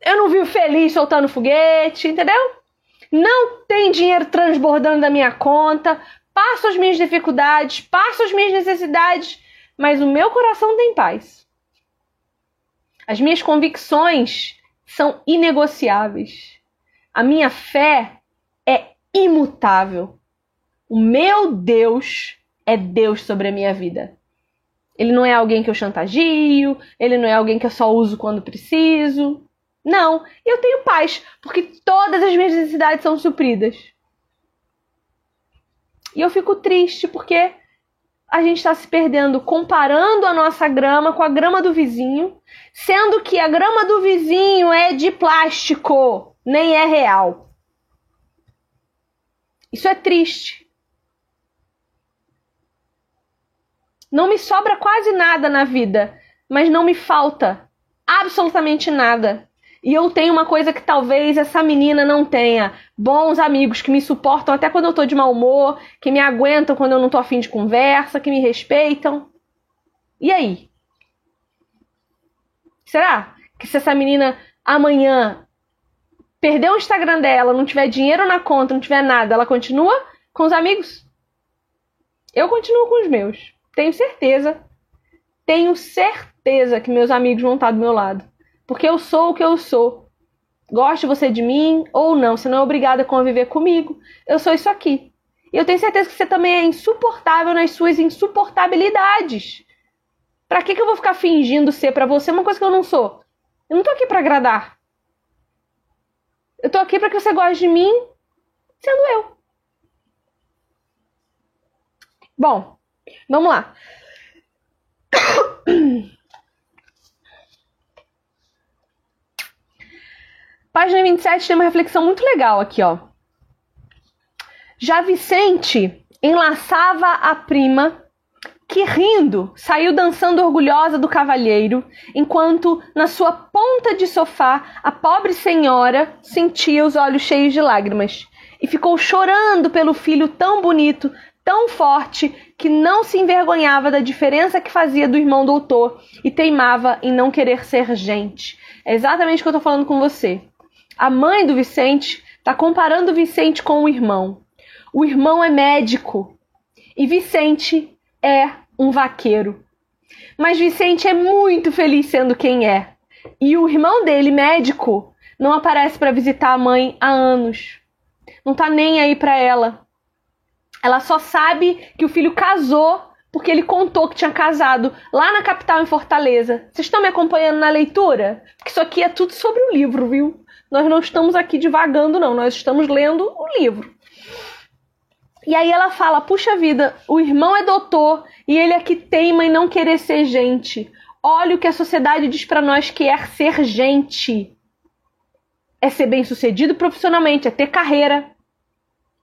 Eu não vivo feliz soltando foguete, entendeu? Não tem dinheiro transbordando da minha conta. Passo as minhas dificuldades, passo as minhas necessidades, mas o meu coração tem paz. As minhas convicções são inegociáveis. A minha fé é imutável. O meu Deus é Deus sobre a minha vida. Ele não é alguém que eu chantagio, ele não é alguém que eu só uso quando preciso. Não, eu tenho paz, porque todas as minhas necessidades são supridas. E eu fico triste porque a gente está se perdendo comparando a nossa grama com a grama do vizinho, sendo que a grama do vizinho é de plástico, nem é real. Isso é triste. Não me sobra quase nada na vida, mas não me falta absolutamente nada. E eu tenho uma coisa que talvez essa menina não tenha: bons amigos que me suportam até quando eu tô de mau humor, que me aguentam quando eu não tô afim de conversa, que me respeitam. E aí? Será que se essa menina amanhã perder o Instagram dela, não tiver dinheiro na conta, não tiver nada, ela continua com os amigos? Eu continuo com os meus. Tenho certeza. Tenho certeza que meus amigos vão estar do meu lado. Porque eu sou o que eu sou. Goste você de mim ou não, você não é obrigada a conviver comigo. Eu sou isso aqui. E eu tenho certeza que você também é insuportável nas suas insuportabilidades. Pra que, que eu vou ficar fingindo ser para você uma coisa que eu não sou? Eu não tô aqui para agradar. Eu tô aqui para que você goste de mim sendo eu. Bom, vamos lá. (coughs) Página 27 tem uma reflexão muito legal aqui, ó. Já Vicente enlaçava a prima que, rindo, saiu dançando orgulhosa do cavalheiro, enquanto, na sua ponta de sofá, a pobre senhora sentia os olhos cheios de lágrimas e ficou chorando pelo filho tão bonito, tão forte, que não se envergonhava da diferença que fazia do irmão doutor e teimava em não querer ser gente. É exatamente o que eu tô falando com você. A mãe do Vicente está comparando o Vicente com o irmão. O irmão é médico e Vicente é um vaqueiro. Mas Vicente é muito feliz sendo quem é. E o irmão dele, médico, não aparece para visitar a mãe há anos. Não tá nem aí para ela. Ela só sabe que o filho casou porque ele contou que tinha casado lá na capital em Fortaleza. Vocês estão me acompanhando na leitura? Porque isso aqui é tudo sobre o livro, viu? Nós não estamos aqui divagando, não. Nós estamos lendo o livro. E aí ela fala: puxa vida, o irmão é doutor e ele é que teima em não querer ser gente. Olha o que a sociedade diz para nós que é ser gente. É ser bem sucedido profissionalmente, é ter carreira.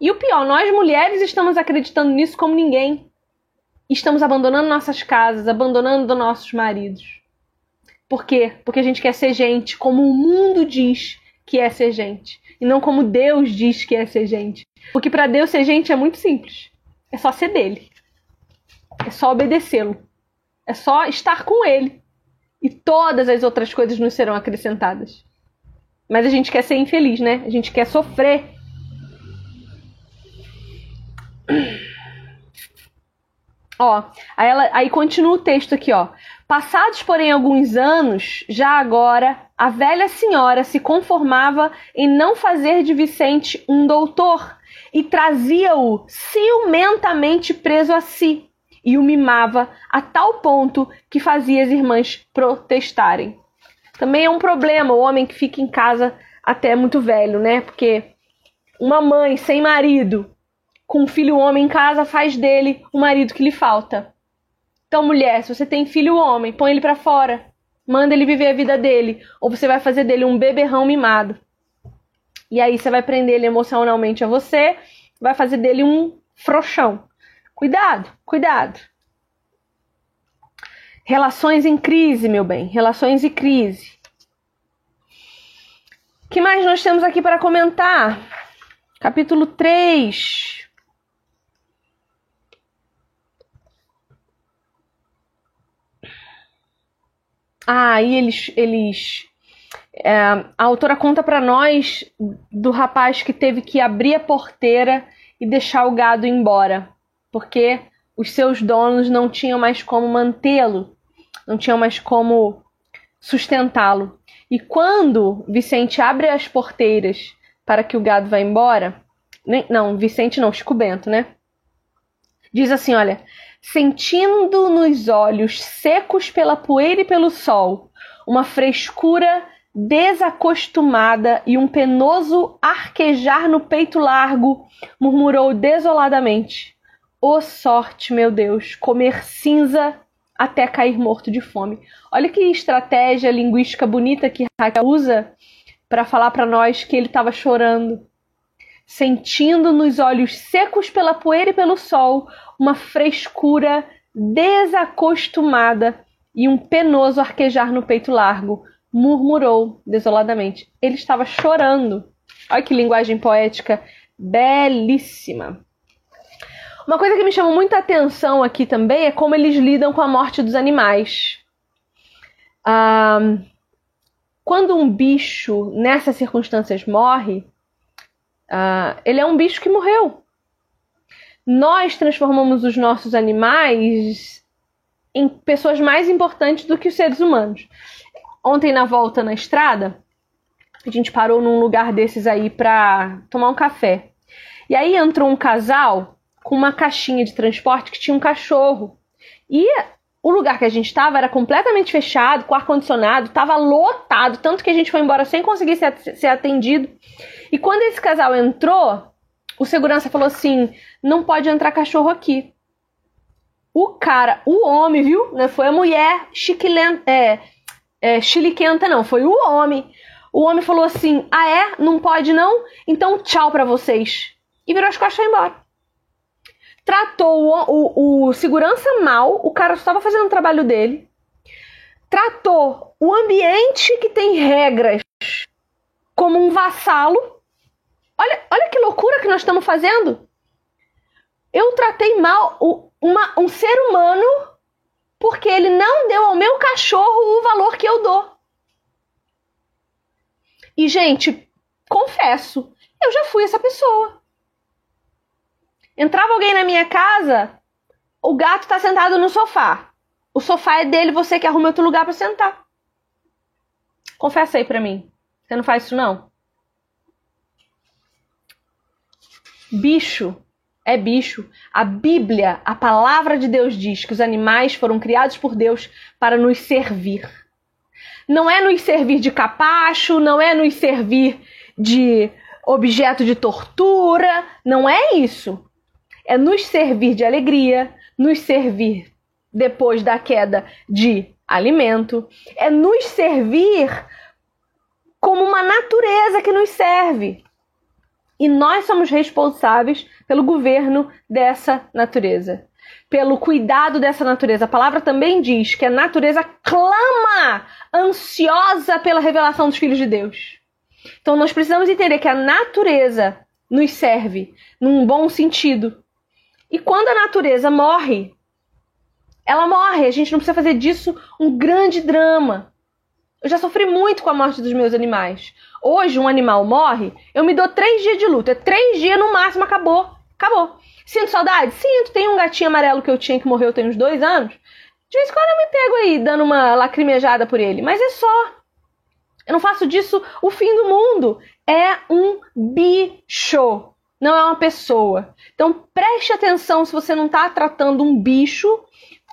E o pior, nós mulheres estamos acreditando nisso como ninguém. Estamos abandonando nossas casas, abandonando nossos maridos. Por quê? Porque a gente quer ser gente, como o mundo diz que é ser gente. E não como Deus diz que é ser gente. Porque para Deus ser gente é muito simples. É só ser dele. É só obedecê-lo. É só estar com ele. E todas as outras coisas nos serão acrescentadas. Mas a gente quer ser infeliz, né? A gente quer sofrer. Ó, aí, ela, aí continua o texto aqui, ó. Passados, porém, alguns anos, já agora, a velha senhora se conformava em não fazer de Vicente um doutor e trazia-o ciumentamente preso a si, e o mimava a tal ponto que fazia as irmãs protestarem. Também é um problema o homem que fica em casa até muito velho, né? Porque uma mãe sem marido, com um filho homem em casa, faz dele o marido que lhe falta. Então, mulher, se você tem filho homem, põe ele para fora. Manda ele viver a vida dele. Ou você vai fazer dele um beberrão mimado. E aí você vai prender ele emocionalmente a você, vai fazer dele um frouxão. Cuidado, cuidado. Relações em crise, meu bem. Relações em crise. O que mais nós temos aqui para comentar? Capítulo 3. Ah, aí eles, eles é, a autora conta para nós do rapaz que teve que abrir a porteira e deixar o gado embora, porque os seus donos não tinham mais como mantê-lo, não tinham mais como sustentá-lo. E quando Vicente abre as porteiras para que o gado vá embora, nem, não, Vicente não, Chico Bento, né? Diz assim, olha, sentindo nos olhos secos pela poeira e pelo sol, uma frescura desacostumada e um penoso arquejar no peito largo, murmurou desoladamente: Ô oh, sorte, meu Deus, comer cinza até cair morto de fome. Olha que estratégia linguística bonita que Raquel usa para falar para nós que ele estava chorando. Sentindo nos olhos secos pela poeira e pelo sol uma frescura desacostumada e um penoso arquejar no peito largo, murmurou desoladamente. Ele estava chorando. Olha que linguagem poética belíssima. Uma coisa que me chama muita atenção aqui também é como eles lidam com a morte dos animais. Quando um bicho nessas circunstâncias morre, ah, ele é um bicho que morreu. Nós transformamos os nossos animais em pessoas mais importantes do que os seres humanos. Ontem na volta na estrada, a gente parou num lugar desses aí pra tomar um café. E aí entrou um casal com uma caixinha de transporte que tinha um cachorro. E o lugar que a gente estava era completamente fechado, com ar-condicionado, estava lotado, tanto que a gente foi embora sem conseguir ser atendido. E quando esse casal entrou, o segurança falou assim: não pode entrar cachorro aqui. O cara, o homem, viu? Não foi a mulher chiquilenta, é, é, chiliquenta, não, foi o homem. O homem falou assim: Ah, é? Não pode não? Então tchau para vocês. E virou as costas e foi embora. Tratou o, o, o segurança mal, o cara estava fazendo o trabalho dele. Tratou o ambiente que tem regras como um vassalo. Olha, olha que loucura que nós estamos fazendo. Eu tratei mal o, uma, um ser humano porque ele não deu ao meu cachorro o valor que eu dou. E, gente, confesso, eu já fui essa pessoa. Entrava alguém na minha casa, o gato tá sentado no sofá. O sofá é dele, você que arruma outro lugar para sentar. Confessa aí pra mim. Você não faz isso, não? Bicho é bicho. A Bíblia, a palavra de Deus diz que os animais foram criados por Deus para nos servir. Não é nos servir de capacho, não é nos servir de objeto de tortura, não é isso. É nos servir de alegria, nos servir depois da queda de alimento, é nos servir como uma natureza que nos serve. E nós somos responsáveis pelo governo dessa natureza, pelo cuidado dessa natureza. A palavra também diz que a natureza clama, ansiosa pela revelação dos filhos de Deus. Então nós precisamos entender que a natureza nos serve num bom sentido. E quando a natureza morre, ela morre. A gente não precisa fazer disso um grande drama. Eu já sofri muito com a morte dos meus animais. Hoje, um animal morre, eu me dou três dias de luto. É três dias no máximo, acabou. Acabou. Sinto saudade? Sinto. Tem um gatinho amarelo que eu tinha que morreu tem uns dois anos. De vez em quando eu me pego aí dando uma lacrimejada por ele. Mas é só. Eu não faço disso o fim do mundo. É um bicho. não é uma pessoa. Então preste atenção se você não está tratando um bicho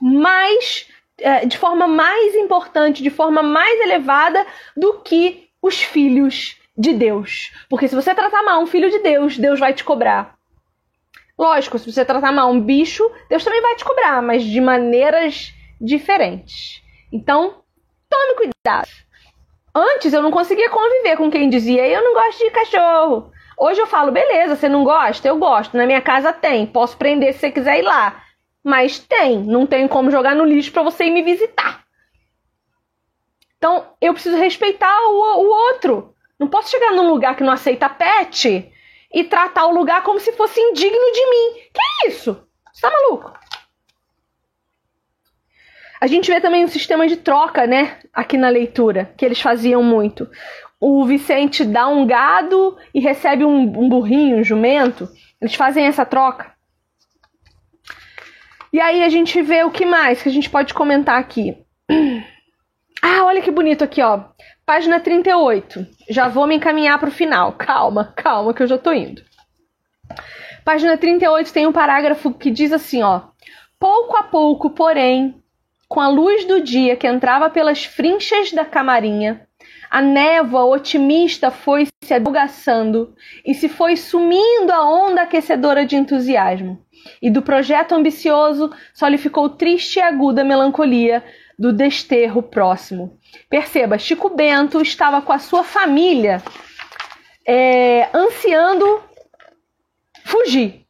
mais é, de forma mais importante, de forma mais elevada do que os filhos de Deus. Porque se você tratar mal um filho de Deus, Deus vai te cobrar. Lógico, se você tratar mal um bicho, Deus também vai te cobrar, mas de maneiras diferentes. Então, tome cuidado. Antes eu não conseguia conviver com quem dizia eu não gosto de cachorro. Hoje eu falo, beleza, você não gosta? Eu gosto. Na minha casa tem. Posso prender se você quiser ir lá. Mas tem. Não tem como jogar no lixo para você ir me visitar. Então, eu preciso respeitar o, o outro. Não posso chegar num lugar que não aceita pet e tratar o lugar como se fosse indigno de mim. Que isso? Você tá maluco? A gente vê também um sistema de troca, né? Aqui na leitura, que eles faziam muito. O Vicente dá um gado e recebe um, um burrinho, um jumento. Eles fazem essa troca. E aí a gente vê o que mais que a gente pode comentar aqui. (clears throat) Ah, olha que bonito aqui, ó. Página 38. Já vou me encaminhar para o final. (laughs) Calma, calma, que eu já tô indo. Página 38 tem um parágrafo que diz assim, ó. Pouco a pouco, porém, com a luz do dia que entrava pelas frinchas da camarinha, a névoa otimista foi se adelgaçando e se foi sumindo a onda aquecedora de entusiasmo. E do projeto ambicioso só lhe ficou triste e aguda melancolia do desterro próximo. Perceba, Chico Bento estava com a sua família é, ansiando fugir,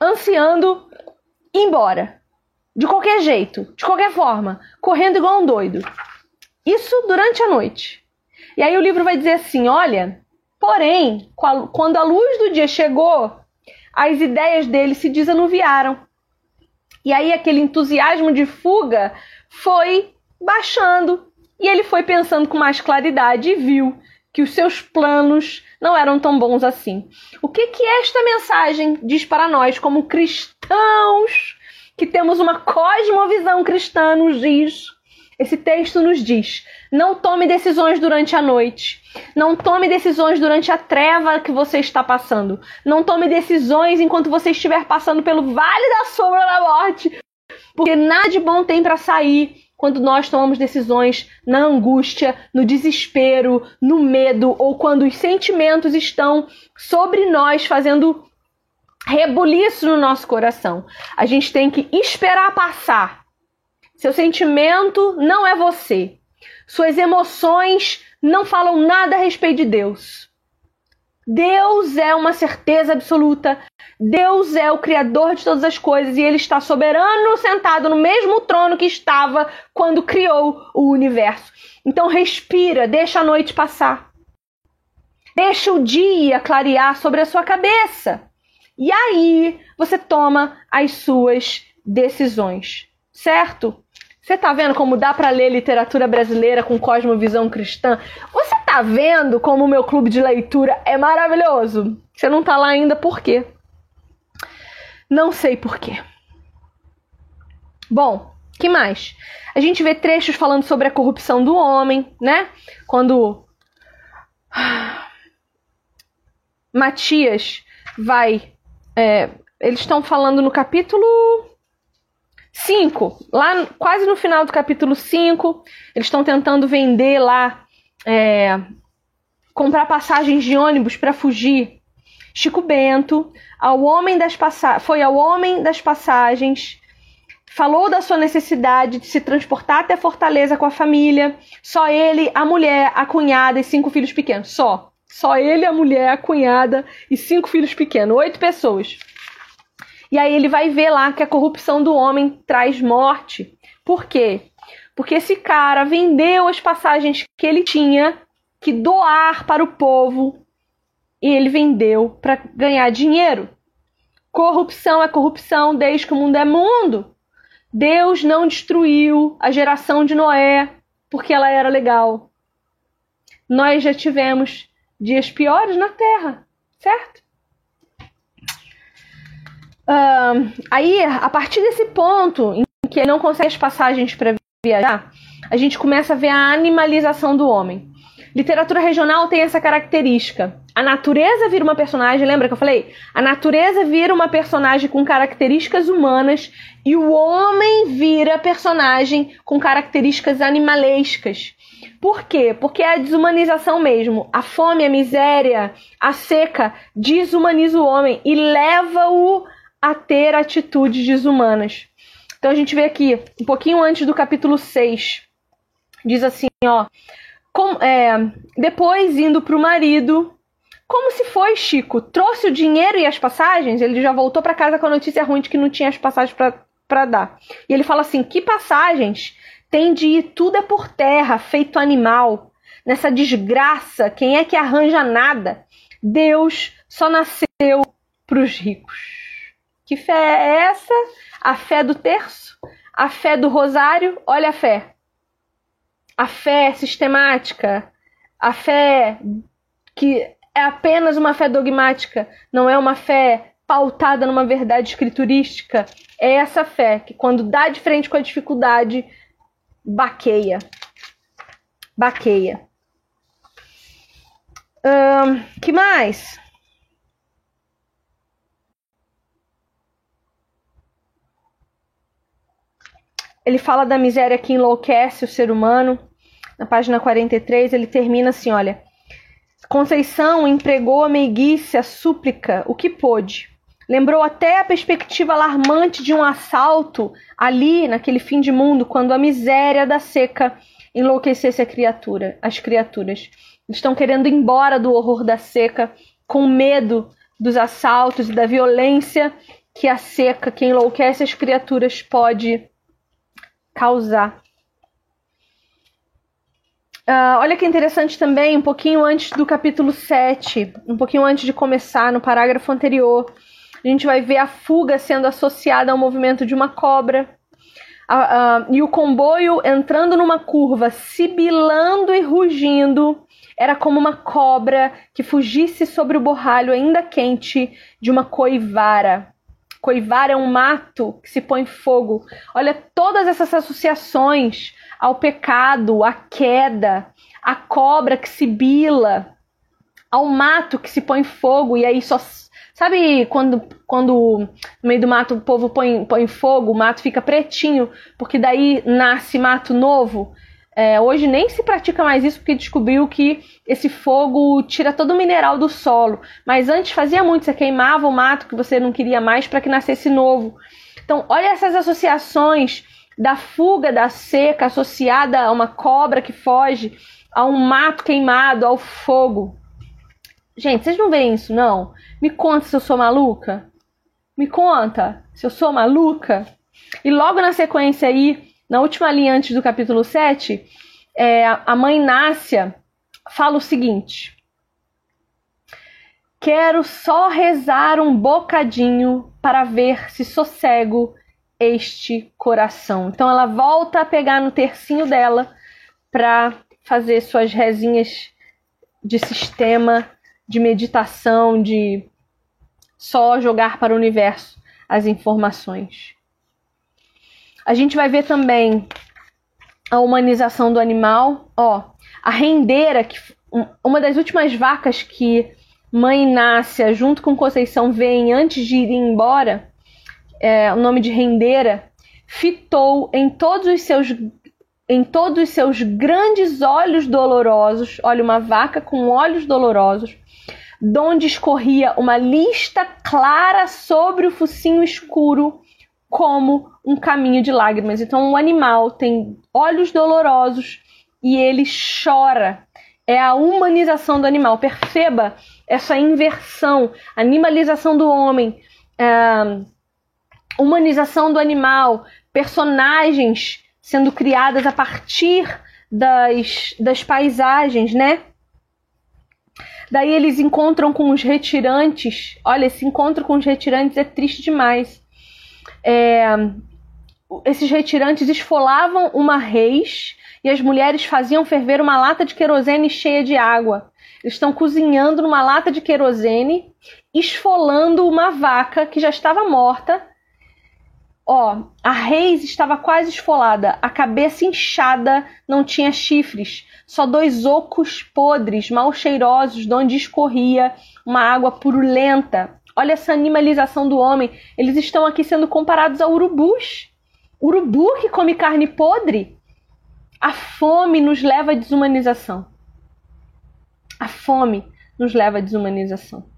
ansiando ir embora. De qualquer jeito, de qualquer forma, correndo igual um doido. Isso durante a noite. E aí o livro vai dizer assim: olha, porém, quando a luz do dia chegou, as ideias dele se desanuviaram. E aí aquele entusiasmo de fuga foi baixando e ele foi pensando com mais claridade e viu que os seus planos não eram tão bons assim. O que que esta mensagem diz para nós como cristãos que temos uma cosmovisão cristã nos diz. Esse texto nos diz: não tome decisões durante a noite. Não tome decisões durante a treva que você está passando. Não tome decisões enquanto você estiver passando pelo vale da sombra da morte. Porque nada de bom tem para sair quando nós tomamos decisões na angústia, no desespero, no medo ou quando os sentimentos estão sobre nós fazendo rebuliço no nosso coração. A gente tem que esperar passar. Seu sentimento não é você. Suas emoções não falam nada a respeito de Deus. Deus é uma certeza absoluta. Deus é o criador de todas as coisas e ele está soberano, sentado no mesmo trono que estava quando criou o universo. Então respira, deixa a noite passar. Deixa o dia clarear sobre a sua cabeça. E aí você toma as suas decisões, certo? Você tá vendo como dá para ler literatura brasileira com cosmovisão cristã? Você tá vendo como o meu clube de leitura é maravilhoso? Você não tá lá ainda por quê? Não sei por quê. Bom, que mais? A gente vê trechos falando sobre a corrupção do homem, né? Quando Matias vai é, eles estão falando no capítulo 5, lá quase no final do capítulo 5, eles estão tentando vender lá, é, comprar passagens de ônibus para fugir. Chico Bento, ao homem das passa foi ao homem das passagens, falou da sua necessidade de se transportar até Fortaleza com a família, só ele, a mulher, a cunhada e cinco filhos pequenos, só. Só ele, a mulher, a cunhada e cinco filhos pequenos, oito pessoas. E aí ele vai ver lá que a corrupção do homem traz morte. Por quê? Porque esse cara vendeu as passagens que ele tinha que doar para o povo e ele vendeu para ganhar dinheiro. Corrupção é corrupção desde que o mundo é mundo. Deus não destruiu a geração de Noé porque ela era legal. Nós já tivemos dias piores na Terra, certo? Uh, aí, a partir desse ponto em que ele não consegue as passagens para viajar, a gente começa a ver a animalização do homem. Literatura regional tem essa característica, A natureza vira uma personagem, lembra que eu falei? A natureza vira uma personagem com características humanas e o homem vira personagem com características animalescas. Por quê? Porque é a desumanização mesmo. A fome, a miséria, a seca desumaniza o homem e leva-o a ter atitudes desumanas. Então a gente vê aqui, um pouquinho antes do capítulo 6, diz assim, ó. Com, é, depois indo para o marido, como se foi, Chico? Trouxe o dinheiro e as passagens? Ele já voltou para casa com a notícia ruim de que não tinha as passagens para dar. E ele fala assim: que passagens? Tem de ir tudo é por terra, feito animal. Nessa desgraça, quem é que arranja nada? Deus só nasceu para os ricos. Que fé é essa? A fé do terço? A fé do rosário? Olha a fé. A fé sistemática, a fé que é apenas uma fé dogmática, não é uma fé pautada numa verdade escriturística. É essa fé que, quando dá de frente com a dificuldade, baqueia. Baqueia. Um, que mais? Ele fala da miséria que enlouquece o ser humano. Na página 43, ele termina assim: olha. Conceição empregou a meiguice, a súplica, o que pôde. Lembrou até a perspectiva alarmante de um assalto ali, naquele fim de mundo, quando a miséria da seca enlouquecesse a criatura, as criaturas. Estão querendo ir embora do horror da seca, com medo dos assaltos e da violência que a seca, que enlouquece as criaturas, pode causar. Uh, olha que interessante também, um pouquinho antes do capítulo 7, um pouquinho antes de começar, no parágrafo anterior, a gente vai ver a fuga sendo associada ao movimento de uma cobra. Uh, uh, e o comboio entrando numa curva, sibilando e rugindo, era como uma cobra que fugisse sobre o borralho ainda quente de uma coivara. Coivara é um mato que se põe fogo. Olha todas essas associações ao pecado, à queda, à cobra que sibila, ao mato que se põe fogo e aí só Sabe quando, quando no meio do mato o povo põe, põe fogo, o mato fica pretinho, porque daí nasce mato novo? É, hoje nem se pratica mais isso porque descobriu que esse fogo tira todo o mineral do solo. Mas antes fazia muito, você queimava o mato que você não queria mais para que nascesse novo. Então, olha essas associações da fuga da seca associada a uma cobra que foge, a um mato queimado, ao fogo. Gente, vocês não veem isso, não? Me conta se eu sou maluca. Me conta se eu sou maluca. E logo na sequência aí, na última linha antes do capítulo 7, é, a mãe Nácia fala o seguinte: Quero só rezar um bocadinho para ver se sossego este coração. Então ela volta a pegar no tercinho dela para fazer suas rezinhas de sistema, de meditação, de só jogar para o universo as informações. A gente vai ver também a humanização do animal. Ó, a rendeira, que uma das últimas vacas que mãe Inácia, junto com Conceição, vem antes de ir embora, é, o nome de rendeira, fitou em todos os seus em todos os seus grandes olhos dolorosos, olha uma vaca com olhos dolorosos, donde escorria uma lista clara sobre o focinho escuro, como um caminho de lágrimas. Então, o animal tem olhos dolorosos e ele chora. É a humanização do animal. Perceba essa inversão, animalização do homem, humanização do animal, personagens sendo criadas a partir das, das paisagens, né? Daí eles encontram com os retirantes. Olha, esse encontro com os retirantes é triste demais. É, esses retirantes esfolavam uma reis e as mulheres faziam ferver uma lata de querosene cheia de água. Eles estão cozinhando numa lata de querosene, esfolando uma vaca que já estava morta Ó, a reis estava quase esfolada, a cabeça inchada, não tinha chifres, só dois ocos podres, mal cheirosos, de onde escorria uma água purulenta. Olha essa animalização do homem. Eles estão aqui sendo comparados a urubus. Urubu que come carne podre. A fome nos leva à desumanização. A fome nos leva à desumanização.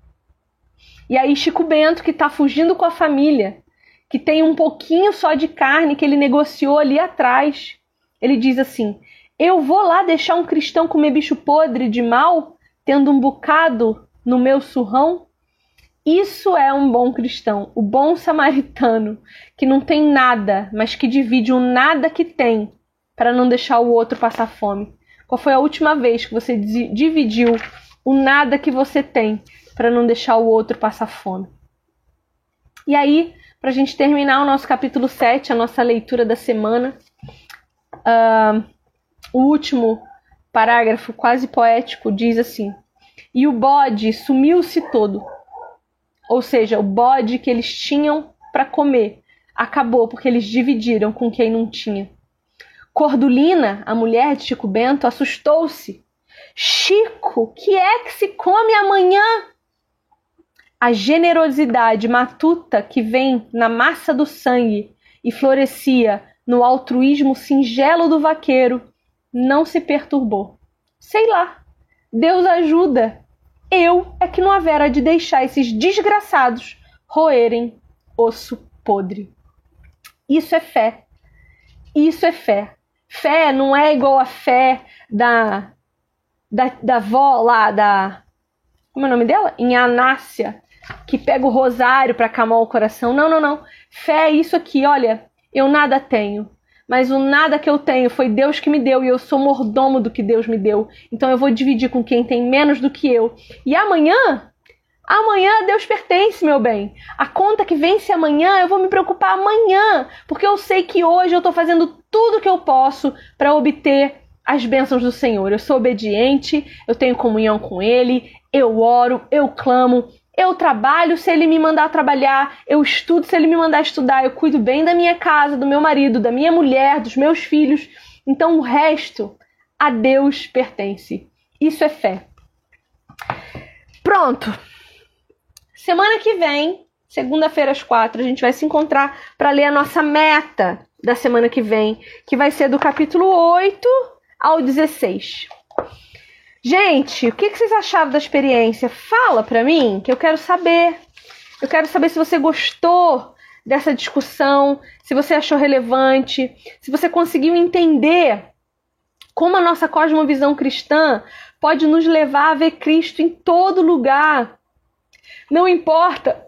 E aí, Chico Bento, que está fugindo com a família, que tem um pouquinho só de carne que ele negociou ali atrás. Ele diz assim: Eu vou lá deixar um cristão comer bicho podre de mal, tendo um bocado no meu surrão? Isso é um bom cristão, o bom samaritano, que não tem nada, mas que divide o nada que tem para não deixar o outro passar fome. Qual foi a última vez que você dividiu o nada que você tem para não deixar o outro passar fome? E aí, para a gente terminar o nosso capítulo 7, a nossa leitura da semana. Uh, o último parágrafo, quase poético, diz assim: E o bode sumiu-se todo. Ou seja, o bode que eles tinham para comer acabou porque eles dividiram com quem não tinha. Cordulina, a mulher de Chico Bento, assustou-se. Chico, que é que se come amanhã? A generosidade matuta que vem na massa do sangue e florescia no altruísmo singelo do vaqueiro não se perturbou. Sei lá, Deus ajuda. Eu é que não havera de deixar esses desgraçados roerem osso podre. Isso é fé. Isso é fé. Fé não é igual a fé da da, da avó lá, da. Como é o nome dela? Em Anácia, que pega o rosário para acalmar o coração. Não, não, não. Fé é isso aqui, olha, eu nada tenho. Mas o nada que eu tenho foi Deus que me deu e eu sou mordomo do que Deus me deu. Então eu vou dividir com quem tem menos do que eu. E amanhã, amanhã Deus pertence, meu bem. A conta que vence amanhã, eu vou me preocupar amanhã, porque eu sei que hoje eu estou fazendo tudo que eu posso para obter as bênçãos do Senhor. Eu sou obediente, eu tenho comunhão com Ele, eu oro, eu clamo, eu trabalho se ele me mandar trabalhar, eu estudo se ele me mandar estudar, eu cuido bem da minha casa, do meu marido, da minha mulher, dos meus filhos. Então o resto a Deus pertence. Isso é fé. Pronto. Semana que vem, segunda-feira às quatro, a gente vai se encontrar para ler a nossa meta da semana que vem, que vai ser do capítulo 8 ao 16. Gente, o que vocês acharam da experiência? Fala pra mim, que eu quero saber. Eu quero saber se você gostou dessa discussão, se você achou relevante, se você conseguiu entender como a nossa cosmovisão cristã pode nos levar a ver Cristo em todo lugar. Não importa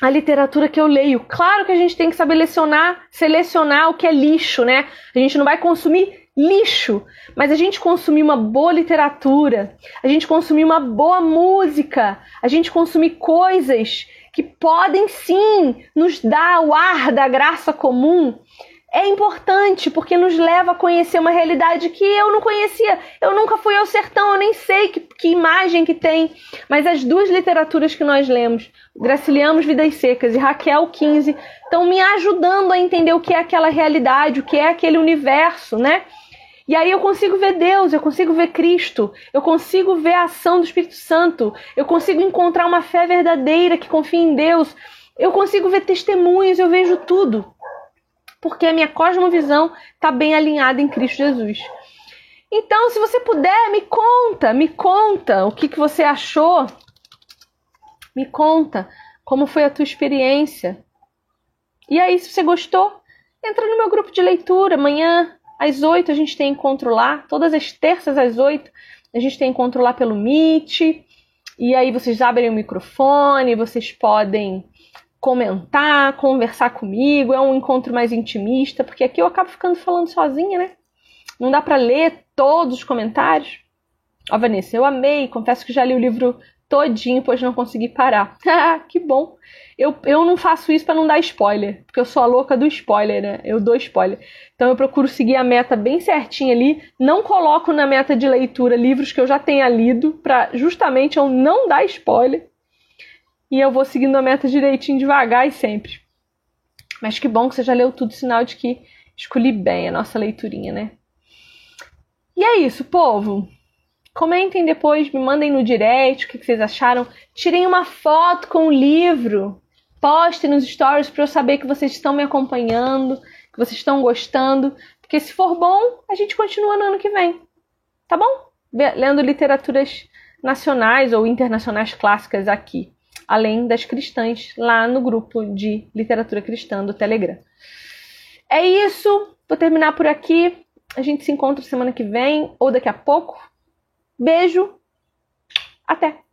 a literatura que eu leio. Claro que a gente tem que saber selecionar, selecionar o que é lixo, né? A gente não vai consumir lixo, mas a gente consumir uma boa literatura, a gente consumir uma boa música, a gente consumir coisas que podem sim nos dar o ar da graça comum, é importante porque nos leva a conhecer uma realidade que eu não conhecia. Eu nunca fui ao sertão, eu nem sei que, que imagem que tem. Mas as duas literaturas que nós lemos, Graciliamos Vidas Secas e Raquel 15, estão me ajudando a entender o que é aquela realidade, o que é aquele universo, né? E aí eu consigo ver Deus, eu consigo ver Cristo, eu consigo ver a ação do Espírito Santo, eu consigo encontrar uma fé verdadeira que confia em Deus, eu consigo ver testemunhos, eu vejo tudo. Porque a minha cosmovisão está bem alinhada em Cristo Jesus. Então, se você puder, me conta, me conta o que, que você achou. Me conta como foi a tua experiência. E aí, se você gostou, entra no meu grupo de leitura amanhã, às 8 a gente tem encontro lá, todas as terças às 8 a gente tem encontro lá pelo Meet. E aí vocês abrem o microfone, vocês podem comentar, conversar comigo. É um encontro mais intimista, porque aqui eu acabo ficando falando sozinha, né? Não dá para ler todos os comentários. Ó, Vanessa, eu amei, confesso que já li o livro todinho, pois não consegui parar. (laughs) Que bom. Eu, eu não faço isso para não dar spoiler, porque eu sou a louca do spoiler, né? Eu dou spoiler. Então eu procuro seguir a meta bem certinha ali, não coloco na meta de leitura livros que eu já tenha lido, para justamente eu não dar spoiler. E eu vou seguindo a meta direitinho, devagar e sempre. Mas que bom que você já leu tudo, sinal de que escolhi bem a nossa leiturinha, né? E é isso, povo. Comentem depois, me mandem no direct o que vocês acharam. Tirem uma foto com o livro. Postem nos stories para eu saber que vocês estão me acompanhando, que vocês estão gostando. Porque se for bom, a gente continua no ano que vem. Tá bom? Lendo literaturas nacionais ou internacionais clássicas aqui, além das cristãs lá no grupo de literatura cristã do Telegram. É isso. Vou terminar por aqui. A gente se encontra semana que vem ou daqui a pouco. Beijo. Até.